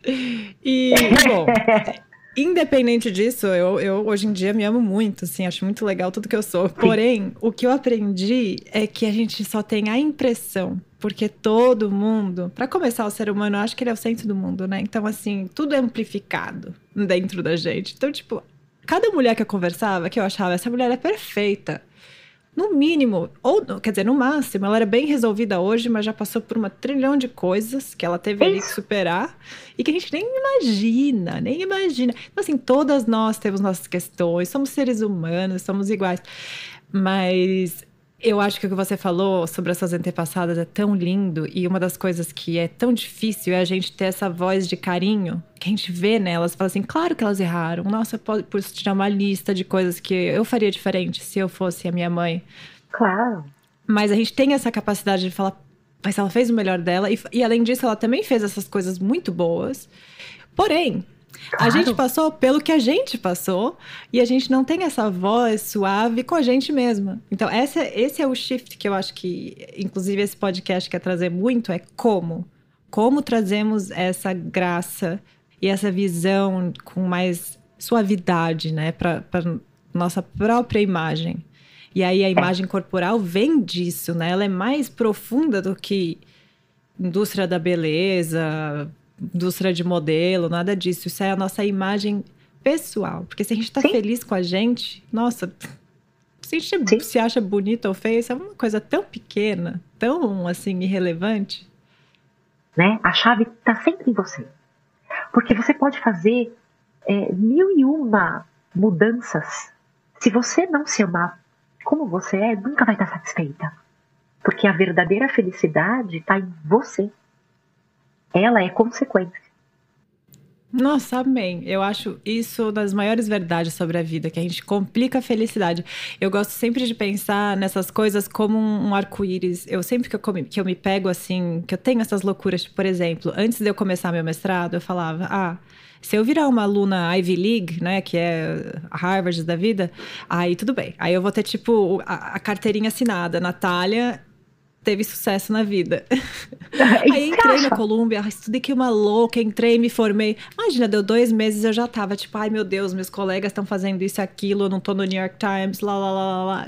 E, bom, Independente disso, eu, eu hoje em dia me amo muito, assim, acho muito legal tudo que eu sou. Porém, o que eu aprendi é que a gente só tem a impressão, porque todo mundo, para começar, o ser humano, eu acho que ele é o centro do mundo, né? Então, assim, tudo é amplificado dentro da gente. Então, tipo, cada mulher que eu conversava, que eu achava, essa mulher é perfeita no mínimo, ou quer dizer, no máximo, ela era bem resolvida hoje, mas já passou por uma trilhão de coisas que ela teve ali que superar e que a gente nem imagina, nem imagina. Então, assim, todas nós temos nossas questões, somos seres humanos, somos iguais. Mas eu acho que o que você falou sobre as suas antepassadas é tão lindo e uma das coisas que é tão difícil é a gente ter essa voz de carinho que a gente vê nelas, fala assim, claro que elas erraram. Nossa, eu posso tirar uma lista de coisas que eu faria diferente se eu fosse a minha mãe. Claro. Mas a gente tem essa capacidade de falar, mas ela fez o melhor dela e, e além disso ela também fez essas coisas muito boas. Porém, Claro. A gente passou pelo que a gente passou e a gente não tem essa voz suave com a gente mesma. Então, essa, esse é o shift que eu acho que, inclusive, esse podcast quer trazer muito: é como. Como trazemos essa graça e essa visão com mais suavidade, né, para nossa própria imagem. E aí a imagem corporal vem disso, né? Ela é mais profunda do que indústria da beleza, indústria de modelo, nada disso. Isso é a nossa imagem pessoal. Porque se a gente está feliz com a gente, nossa, se a gente Sim. se acha bonito ou feio, isso é uma coisa tão pequena, tão assim, irrelevante. Né? A chave está sempre em você. Porque você pode fazer é, mil e uma mudanças. Se você não se amar como você é, nunca vai estar satisfeita. Porque a verdadeira felicidade está em você ela é consequência. Nossa, amém. Eu acho isso das maiores verdades sobre a vida, que a gente complica a felicidade. Eu gosto sempre de pensar nessas coisas como um, arco-íris. Eu sempre que eu, que eu me pego assim, que eu tenho essas loucuras, tipo, por exemplo, antes de eu começar meu mestrado, eu falava, ah, se eu virar uma aluna Ivy League, né, que é a Harvard da vida, aí tudo bem. Aí eu vou ter, tipo, a, a carteirinha assinada, Natália teve sucesso na vida. Aí entrei na Colômbia, estudei que uma louca, entrei, me formei. Imagina, deu dois meses eu já tava tipo, ai meu Deus, meus colegas estão fazendo isso e aquilo, eu não tô no New York Times, lá, lá, lá, lá.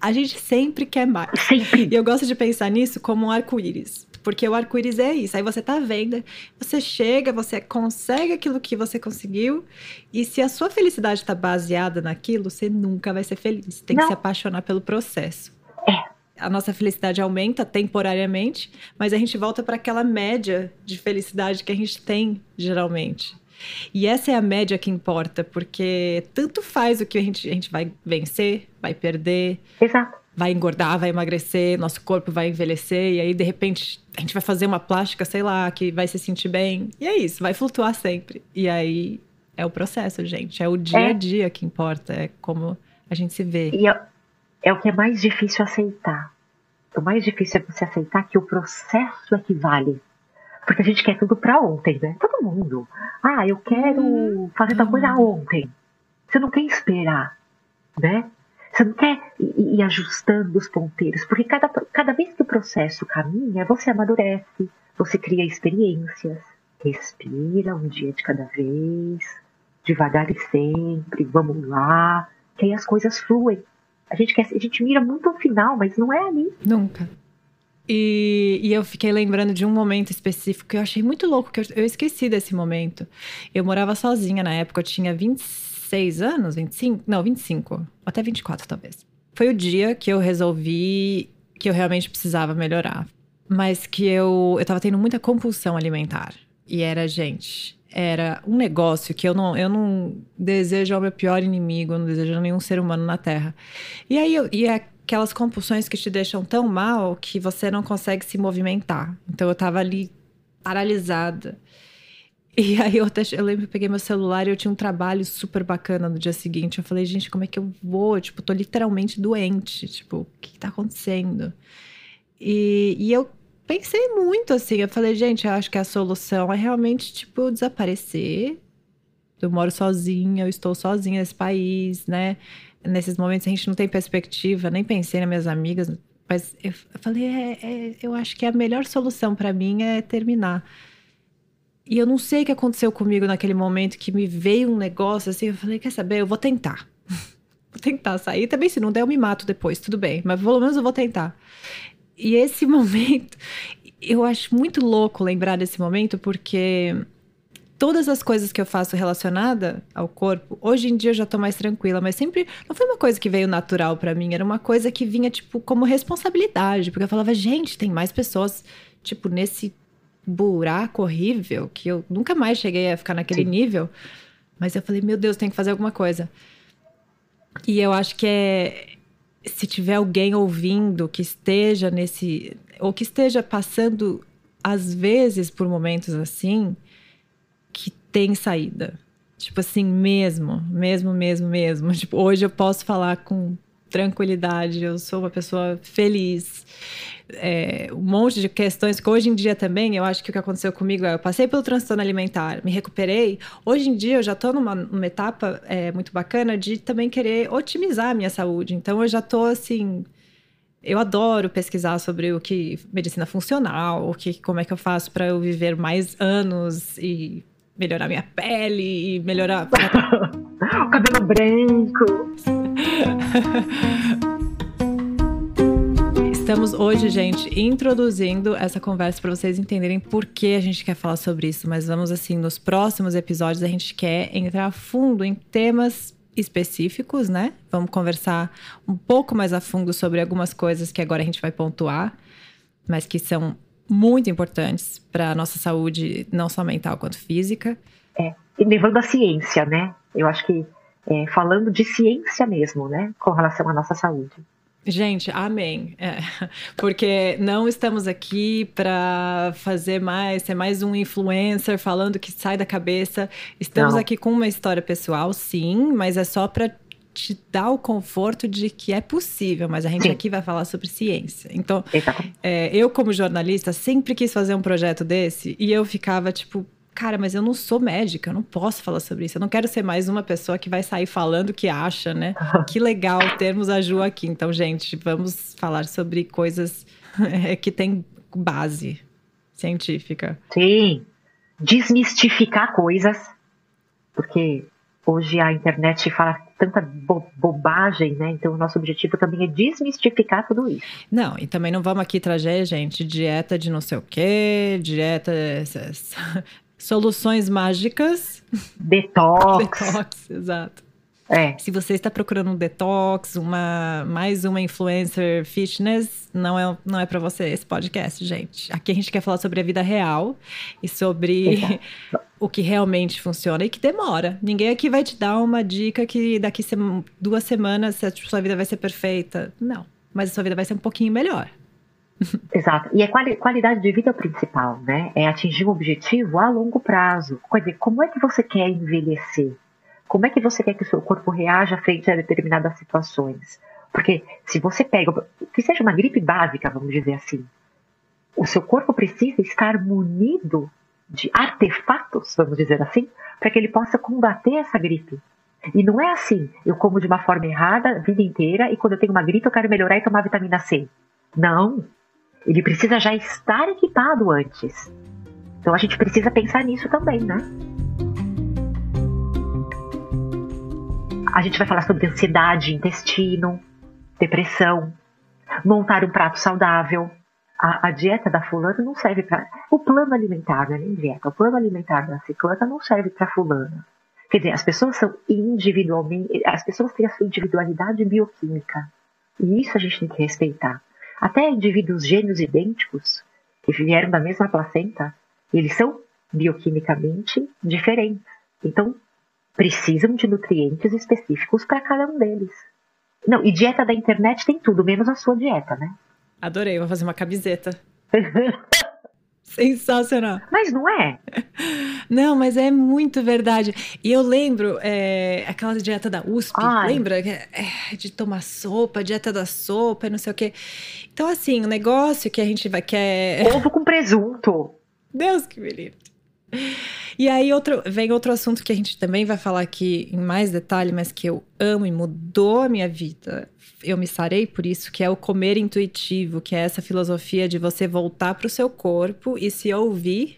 A gente sempre quer mais. Sempre. E eu gosto de pensar nisso como um arco-íris. Porque o arco-íris é isso. Aí você tá vendo, você chega, você consegue aquilo que você conseguiu. E se a sua felicidade está baseada naquilo, você nunca vai ser feliz. Tem não. que se apaixonar pelo processo. É a nossa felicidade aumenta temporariamente, mas a gente volta para aquela média de felicidade que a gente tem geralmente. E essa é a média que importa, porque tanto faz o que a gente, a gente vai vencer, vai perder, Exato. vai engordar, vai emagrecer, nosso corpo vai envelhecer, e aí de repente a gente vai fazer uma plástica, sei lá, que vai se sentir bem. E é isso, vai flutuar sempre. E aí é o processo, gente. É o dia a é. dia que importa, é como a gente se vê. E é, é o que é mais difícil aceitar. O mais difícil é você aceitar que o processo é que vale. Porque a gente quer tudo para ontem, né? Todo mundo. Ah, eu quero uhum. fazer tal coisa uhum. ontem. Você não quer esperar, né? Você não quer ir, ir ajustando os ponteiros, porque cada, cada vez que o processo caminha, você amadurece, você cria experiências. Respira um dia de cada vez, devagar e sempre, vamos lá, que aí as coisas fluem. A gente, quer, a gente mira muito ao final, mas não é ali. Nunca. E, e, eu fiquei lembrando de um momento específico que eu achei muito louco, que eu, eu, esqueci desse momento. Eu morava sozinha na época, eu tinha 26 anos, 25? Não, 25. Até 24, talvez. Foi o dia que eu resolvi que eu realmente precisava melhorar. Mas que eu, eu tava tendo muita compulsão alimentar. E era, gente, era um negócio que eu não, eu não desejo ao meu pior inimigo, eu não desejo a nenhum ser humano na Terra. E aí, eu, e é aquelas compulsões que te deixam tão mal que você não consegue se movimentar. Então eu tava ali paralisada. E aí eu, até, eu lembro que eu peguei meu celular e eu tinha um trabalho super bacana no dia seguinte. Eu falei, gente, como é que eu vou? Tipo, tô literalmente doente. Tipo, o que, que tá acontecendo? E, e eu pensei muito assim. Eu falei, gente, eu acho que a solução é realmente, tipo, desaparecer. Eu moro sozinha, eu estou sozinha nesse país, né? Nesses momentos a gente não tem perspectiva, nem pensei nas minhas amigas, mas eu, falei, é, é, eu acho que a melhor solução para mim é terminar. E eu não sei o que aconteceu comigo naquele momento que me veio um negócio assim. Eu falei: quer saber? Eu vou tentar. vou tentar sair. Também, se não der, eu me mato depois, tudo bem. Mas pelo menos eu vou tentar. E esse momento, eu acho muito louco lembrar desse momento, porque todas as coisas que eu faço relacionada ao corpo, hoje em dia eu já tô mais tranquila, mas sempre não foi uma coisa que veio natural para mim, era uma coisa que vinha tipo como responsabilidade, porque eu falava, gente, tem mais pessoas tipo nesse buraco horrível que eu nunca mais cheguei a ficar naquele Sim. nível. Mas eu falei, meu Deus, tem que fazer alguma coisa. E eu acho que é se tiver alguém ouvindo que esteja nesse ou que esteja passando às vezes por momentos assim, que tem saída. Tipo assim, mesmo, mesmo, mesmo, mesmo. Tipo, hoje eu posso falar com tranquilidade, eu sou uma pessoa feliz. É, um monte de questões que hoje em dia também, eu acho que o que aconteceu comigo é, eu passei pelo transtorno alimentar, me recuperei. Hoje em dia eu já estou numa, numa, etapa é, muito bacana de também querer otimizar a minha saúde. Então eu já estou assim, eu adoro pesquisar sobre o que medicina funcional, o que, como é que eu faço para eu viver mais anos e melhorar minha pele e melhorar. o cabelo branco. Estamos hoje, gente, introduzindo essa conversa para vocês entenderem por que a gente quer falar sobre isso, mas vamos assim, nos próximos episódios a gente quer entrar a fundo em temas específicos, né? Vamos conversar um pouco mais a fundo sobre algumas coisas que agora a gente vai pontuar, mas que são muito importantes para a nossa saúde, não só mental quanto física. É, e levando a ciência, né? Eu acho que é, falando de ciência mesmo, né? Com relação à nossa saúde. Gente, amém. É, porque não estamos aqui para fazer mais, ser mais um influencer falando que sai da cabeça. Estamos não. aqui com uma história pessoal, sim, mas é só para te dar o conforto de que é possível, mas a gente Sim. aqui vai falar sobre ciência. Então, é, eu, como jornalista, sempre quis fazer um projeto desse e eu ficava tipo. Cara, mas eu não sou médica, eu não posso falar sobre isso. Eu não quero ser mais uma pessoa que vai sair falando o que acha, né? que legal termos a Ju aqui. Então, gente, vamos falar sobre coisas é, que têm base científica. Sim. Desmistificar coisas, porque hoje a internet fala tanta bo bobagem, né? Então o nosso objetivo também é desmistificar tudo isso. Não, e também não vamos aqui trazer, gente, dieta de não sei o quê, dieta soluções mágicas. Detox. Detox, exato. É. Se você está procurando um detox, uma mais uma influencer fitness, não é, não é para você esse podcast, gente. Aqui a gente quer falar sobre a vida real e sobre o que realmente funciona e que demora. Ninguém aqui vai te dar uma dica que daqui duas semanas a sua vida vai ser perfeita. Não. Mas a sua vida vai ser um pouquinho melhor. Exato. E a quali qualidade de vida é o principal, né? É atingir um objetivo a longo prazo. Quer dizer, como é que você quer envelhecer? Como é que você quer que o seu corpo reaja frente a determinadas situações? Porque se você pega, que seja uma gripe básica, vamos dizer assim, o seu corpo precisa estar munido de artefatos, vamos dizer assim, para que ele possa combater essa gripe. E não é assim, eu como de uma forma errada a vida inteira e quando eu tenho uma gripe eu quero melhorar e tomar vitamina C. Não. Ele precisa já estar equipado antes. Então a gente precisa pensar nisso também, né? A gente vai falar sobre ansiedade, intestino, depressão, montar um prato saudável. A, a dieta da fulana não serve para. O plano alimentar, não é nem dieta. O plano alimentar da ciclana não serve para fulana. Quer dizer, as pessoas são individualmente. As pessoas têm a sua individualidade bioquímica. E isso a gente tem que respeitar. Até indivíduos gêmeos idênticos, que vieram da mesma placenta, eles são bioquimicamente diferentes. Então, precisam de nutrientes específicos para cada um deles. Não, e dieta da internet tem tudo, menos a sua dieta, né? Adorei, vou fazer uma camiseta. Sensacional. Mas não é? Não, mas é muito verdade. E eu lembro é, aquela dieta da USP, Ai. lembra? É, de tomar sopa, dieta da sopa, não sei o quê. Então, assim, o negócio que a gente vai quer. Ovo com presunto. Deus que me livre. E aí outro, vem outro assunto que a gente também vai falar aqui em mais detalhe, mas que eu amo e mudou a minha vida. Eu me sarei por isso, que é o comer intuitivo, que é essa filosofia de você voltar para o seu corpo e se ouvir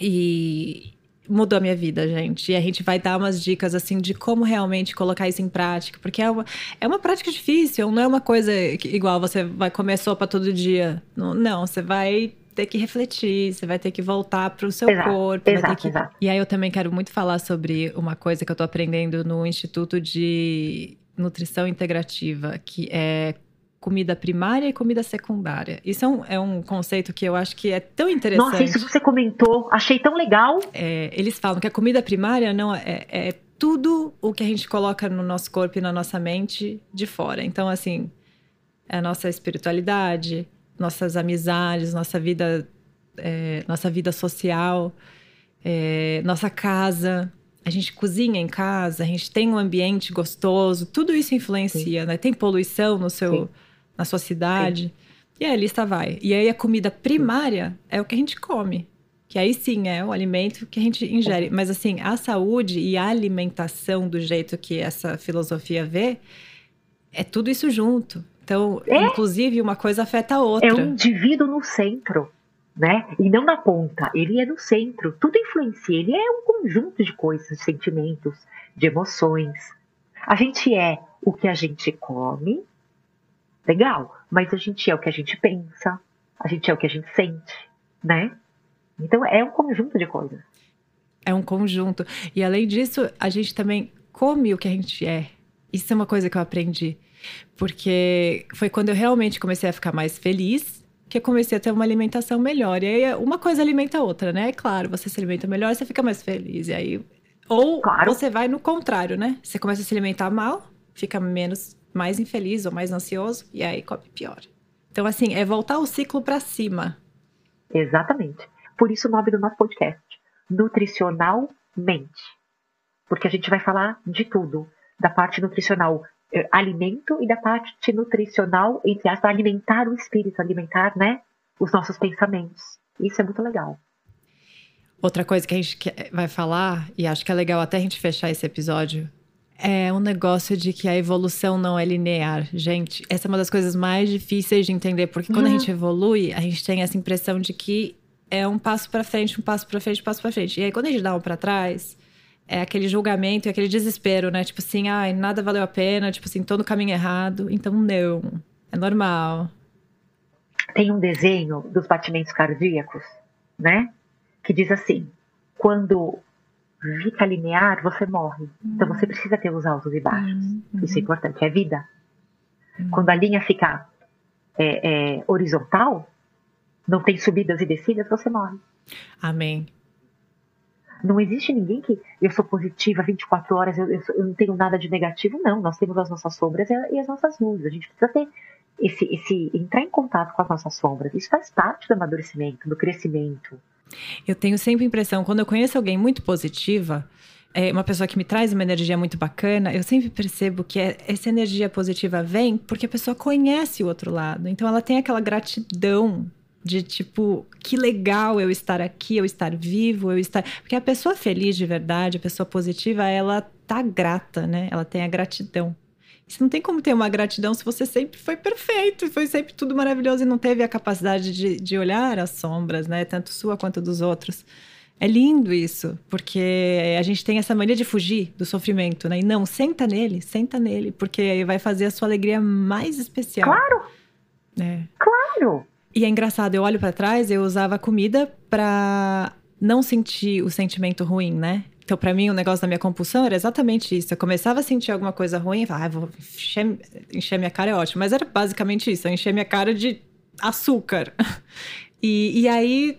E mudou a minha vida, gente. E a gente vai dar umas dicas, assim, de como realmente colocar isso em prática. Porque é uma, é uma prática difícil, não é uma coisa que, igual você vai comer sopa todo dia. Não, não você vai ter que refletir, você vai ter que voltar para o seu Exato, corpo. vai ter exato, que... exato. E aí eu também quero muito falar sobre uma coisa que eu tô aprendendo no Instituto de Nutrição Integrativa, que é comida primária e comida secundária. Isso é um, é um conceito que eu acho que é tão interessante. Nossa, isso você comentou, achei tão legal. É, eles falam que a comida primária não é, é tudo o que a gente coloca no nosso corpo e na nossa mente de fora. Então, assim, é a nossa espiritualidade, nossas amizades, nossa vida, é, nossa vida social, é, nossa casa. A gente cozinha em casa, a gente tem um ambiente gostoso, tudo isso influencia, né? Tem poluição no seu, Sim. na sua cidade. E aí a lista vai. E aí a comida primária é o que a gente come. Que aí sim é o alimento que a gente ingere. Mas assim, a saúde e a alimentação do jeito que essa filosofia vê, é tudo isso junto. Então, É. inclusive, uma coisa afeta a outra. É o indivíduo no centro, né? E não na ponta. Ele é no centro. Tudo influencia. Ele é um conjunto de coisas, de sentimentos, de emoções. A gente é o que a gente come, legal. Mas a gente é o que a gente pensa. A gente é o que a gente sente, né? Então é um conjunto de coisas. É um conjunto. E além disso, a gente também come o que a gente é. Isso é uma coisa que eu aprendi. Porque foi quando eu realmente comecei a ficar mais feliz que eu comecei a ter uma alimentação melhor. E aí uma coisa alimenta a outra, né? É claro, você se alimenta melhor, você fica mais feliz. E aí. Ou Claro. você vai no contrário, né? Você começa a se alimentar mal, fica menos, mais infeliz ou mais ansioso, e aí come pior. Então, assim, é voltar o ciclo para cima. Exatamente. Por isso o nome do nosso podcast, Nutricionalmente. Porque a gente vai falar de tudo. Da parte nutricional alimento e da parte nutricional, entre aspas, alimentar o espírito, alimentar, né, os nossos pensamentos. Isso é muito legal. Outra coisa que a gente quer- vai falar, e acho que é legal até a gente fechar esse episódio, é um negócio de que a evolução não é linear. Gente, essa é uma das coisas mais difíceis de entender, porque quando a Uhum. gente evolui, a gente tem essa impressão de que é um passo pra frente, um passo pra frente, um passo pra frente. E aí quando a gente dá um pra trás, é aquele julgamento e aquele desespero, né? Tipo assim, ai, nada valeu a pena, tipo assim, tô no caminho errado. Então, não. É normal. Tem um desenho dos batimentos cardíacos, né, que diz assim: quando fica linear, você morre. Então você precisa ter os altos e baixos. Uhum. Isso é importante, é vida. Quando a linha fica é, é, horizontal, não tem subidas e descidas, você morre. Amém. Não existe ninguém que eu sou positiva 24 horas, eu, eu, eu não tenho nada de negativo, não. Nós temos as nossas sombras e, e as nossas luzes. A gente precisa ter esse, esse entrar em contato com as nossas sombras. Isso faz parte do amadurecimento, do crescimento. Eu tenho sempre a impressão, quando eu conheço alguém muito positiva, é, uma pessoa que me traz uma energia muito bacana, eu sempre percebo que é- essa energia positiva vem porque a pessoa conhece o outro lado. Então ela tem aquela gratidão de tipo, que legal eu estar aqui, eu estar vivo, eu estar. Porque a pessoa feliz de verdade, a pessoa positiva, ela tá grata, né? Ela tem a gratidão. Você não tem como ter uma gratidão se você sempre foi perfeito, foi sempre tudo maravilhoso e não teve a capacidade de, de olhar as sombras, né? Tanto sua quanto dos outros. É lindo isso, porque a gente tem essa mania de fugir do sofrimento, né? E não, senta nele, senta nele, porque aí vai fazer a sua alegria mais especial. Claro, É. claro. E é engraçado, eu olho pra trás, eu usava comida pra não sentir o sentimento ruim, né? Então, pra mim, o negócio da minha compulsão era exatamente isso. Eu começava a sentir alguma coisa ruim e falava, ah, vou encher, encher minha cara é ótimo. Mas era basicamente isso, eu encher minha cara de açúcar. E, e aí,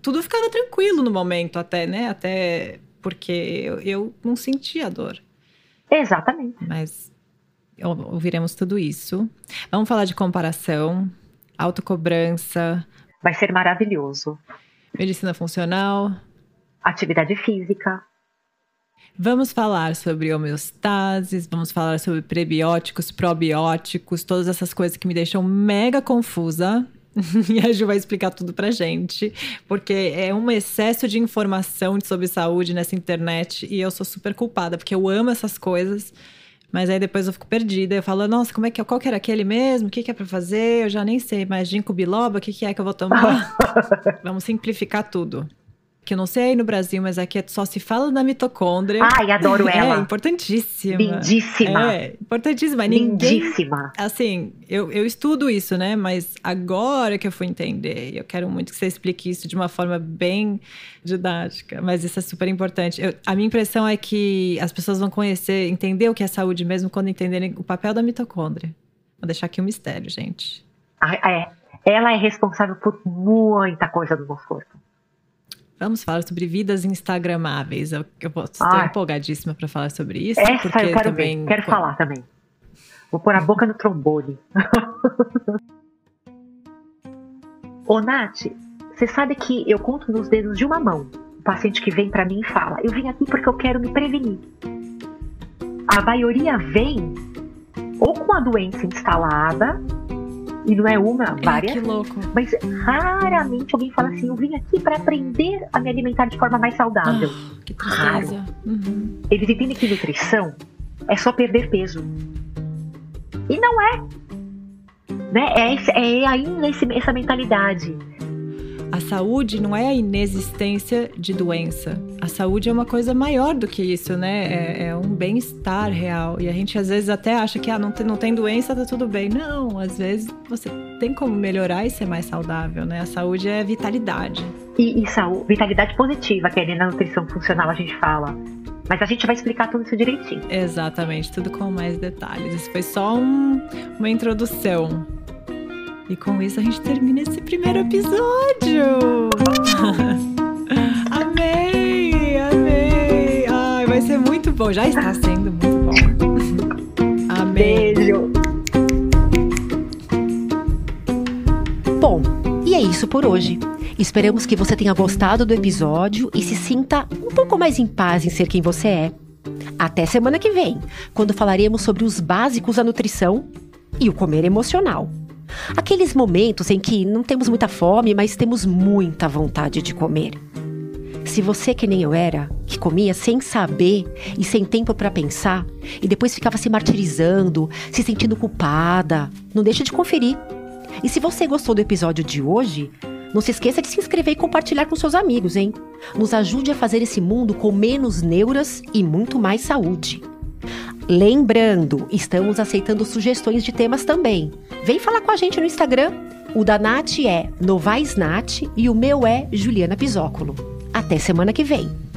tudo ficava tranquilo no momento até, né? Até porque eu, eu não sentia dor. Exatamente. Mas ou- ouviremos tudo isso. Vamos falar de comparação, autocobrança, Vai ser maravilhoso. medicina funcional. Atividade física. Vamos falar sobre homeostases, vamos falar sobre prebióticos, probióticos, todas essas coisas que me deixam mega confusa. E a Ju vai explicar tudo pra gente, porque é um excesso de informação sobre saúde nessa internet e eu sou super culpada, porque eu amo essas coisas, mas aí depois eu fico perdida. Eu falo, nossa, como é que é? Qual que era aquele mesmo? O que, que é pra fazer? Eu já nem sei, mas ginkgo biloba, o que, que é que eu vou tomar? Vamos simplificar tudo. Que eu não sei aí no Brasil, mas aqui só se fala da mitocôndria. Ai, adoro ela. É importantíssima. Lindíssima. É, importantíssima. Lindíssima. Ninguém, assim, eu, eu estudo isso, né? Mas agora que eu fui entender, eu quero muito que você explique isso de uma forma bem didática. Mas isso é super importante. Eu, a minha impressão é que as pessoas vão conhecer, entender o que é saúde mesmo quando entenderem o papel da mitocôndria. Vou deixar aqui um mistério, gente. Ah, é. Ela é responsável por muita coisa do nosso corpo. Vamos falar sobre vidas instagramáveis. Eu, eu estou Ai. empolgadíssima para falar sobre isso. Essa eu quero também, ver. Quero pô, falar também. Vou pôr a boca no trombone. Ô, Nath, você sabe que eu conto nos dedos de uma mão o paciente que vem pra mim e fala: Eu vim aqui porque eu quero me prevenir. A maioria vem ou com a doença instalada, e não é uma, é, várias, que louco. mas raramente alguém fala assim: Eu vim aqui pra aprender a me alimentar de forma mais saudável. Ah, que tristeza. Uhum. Eles entendem que nutrição é só perder peso. E não é. Né? É, é ainda esse- essa mentalidade. A saúde não é a inexistência de doença. A saúde é uma coisa maior do que isso, né? É, é um bem-estar real. E a gente às vezes até acha que ah, não, tem, não tem doença, tá tudo bem. Não, às vezes você tem como melhorar e ser mais saudável, né? A saúde é vitalidade. E, e saúde, vitalidade positiva, que é ali na nutrição funcional a gente fala. Mas a gente vai explicar tudo isso direitinho. Exatamente, tudo com mais detalhes. Isso foi só um- uma introdução. E com isso a gente termina esse primeiro episódio. amei, amei. Ai, vai ser muito bom. Já está sendo muito bom. amei. Beijo! Bom, e é isso por hoje. Esperamos que você tenha gostado do episódio e se sinta um pouco mais em paz em ser quem você é. Até semana que vem, quando falaremos sobre os básicos da nutrição e o comer emocional. Aqueles momentos em que não temos muita fome, mas temos muita vontade de comer. Se você, que nem eu era, que comia sem saber e sem tempo para pensar, e depois ficava se martirizando, se sentindo culpada, não deixe de conferir. E se você gostou do episódio de hoje, não se esqueça de se inscrever e compartilhar com seus amigos, hein? Nos ajude a fazer esse mundo com menos neuras e muito mais saúde. Lembrando, estamos aceitando sugestões de temas também. Vem falar com a gente no Instagram. O da Nath é NovaisNath e o meu é Juliana Pisóculo. Até semana que vem.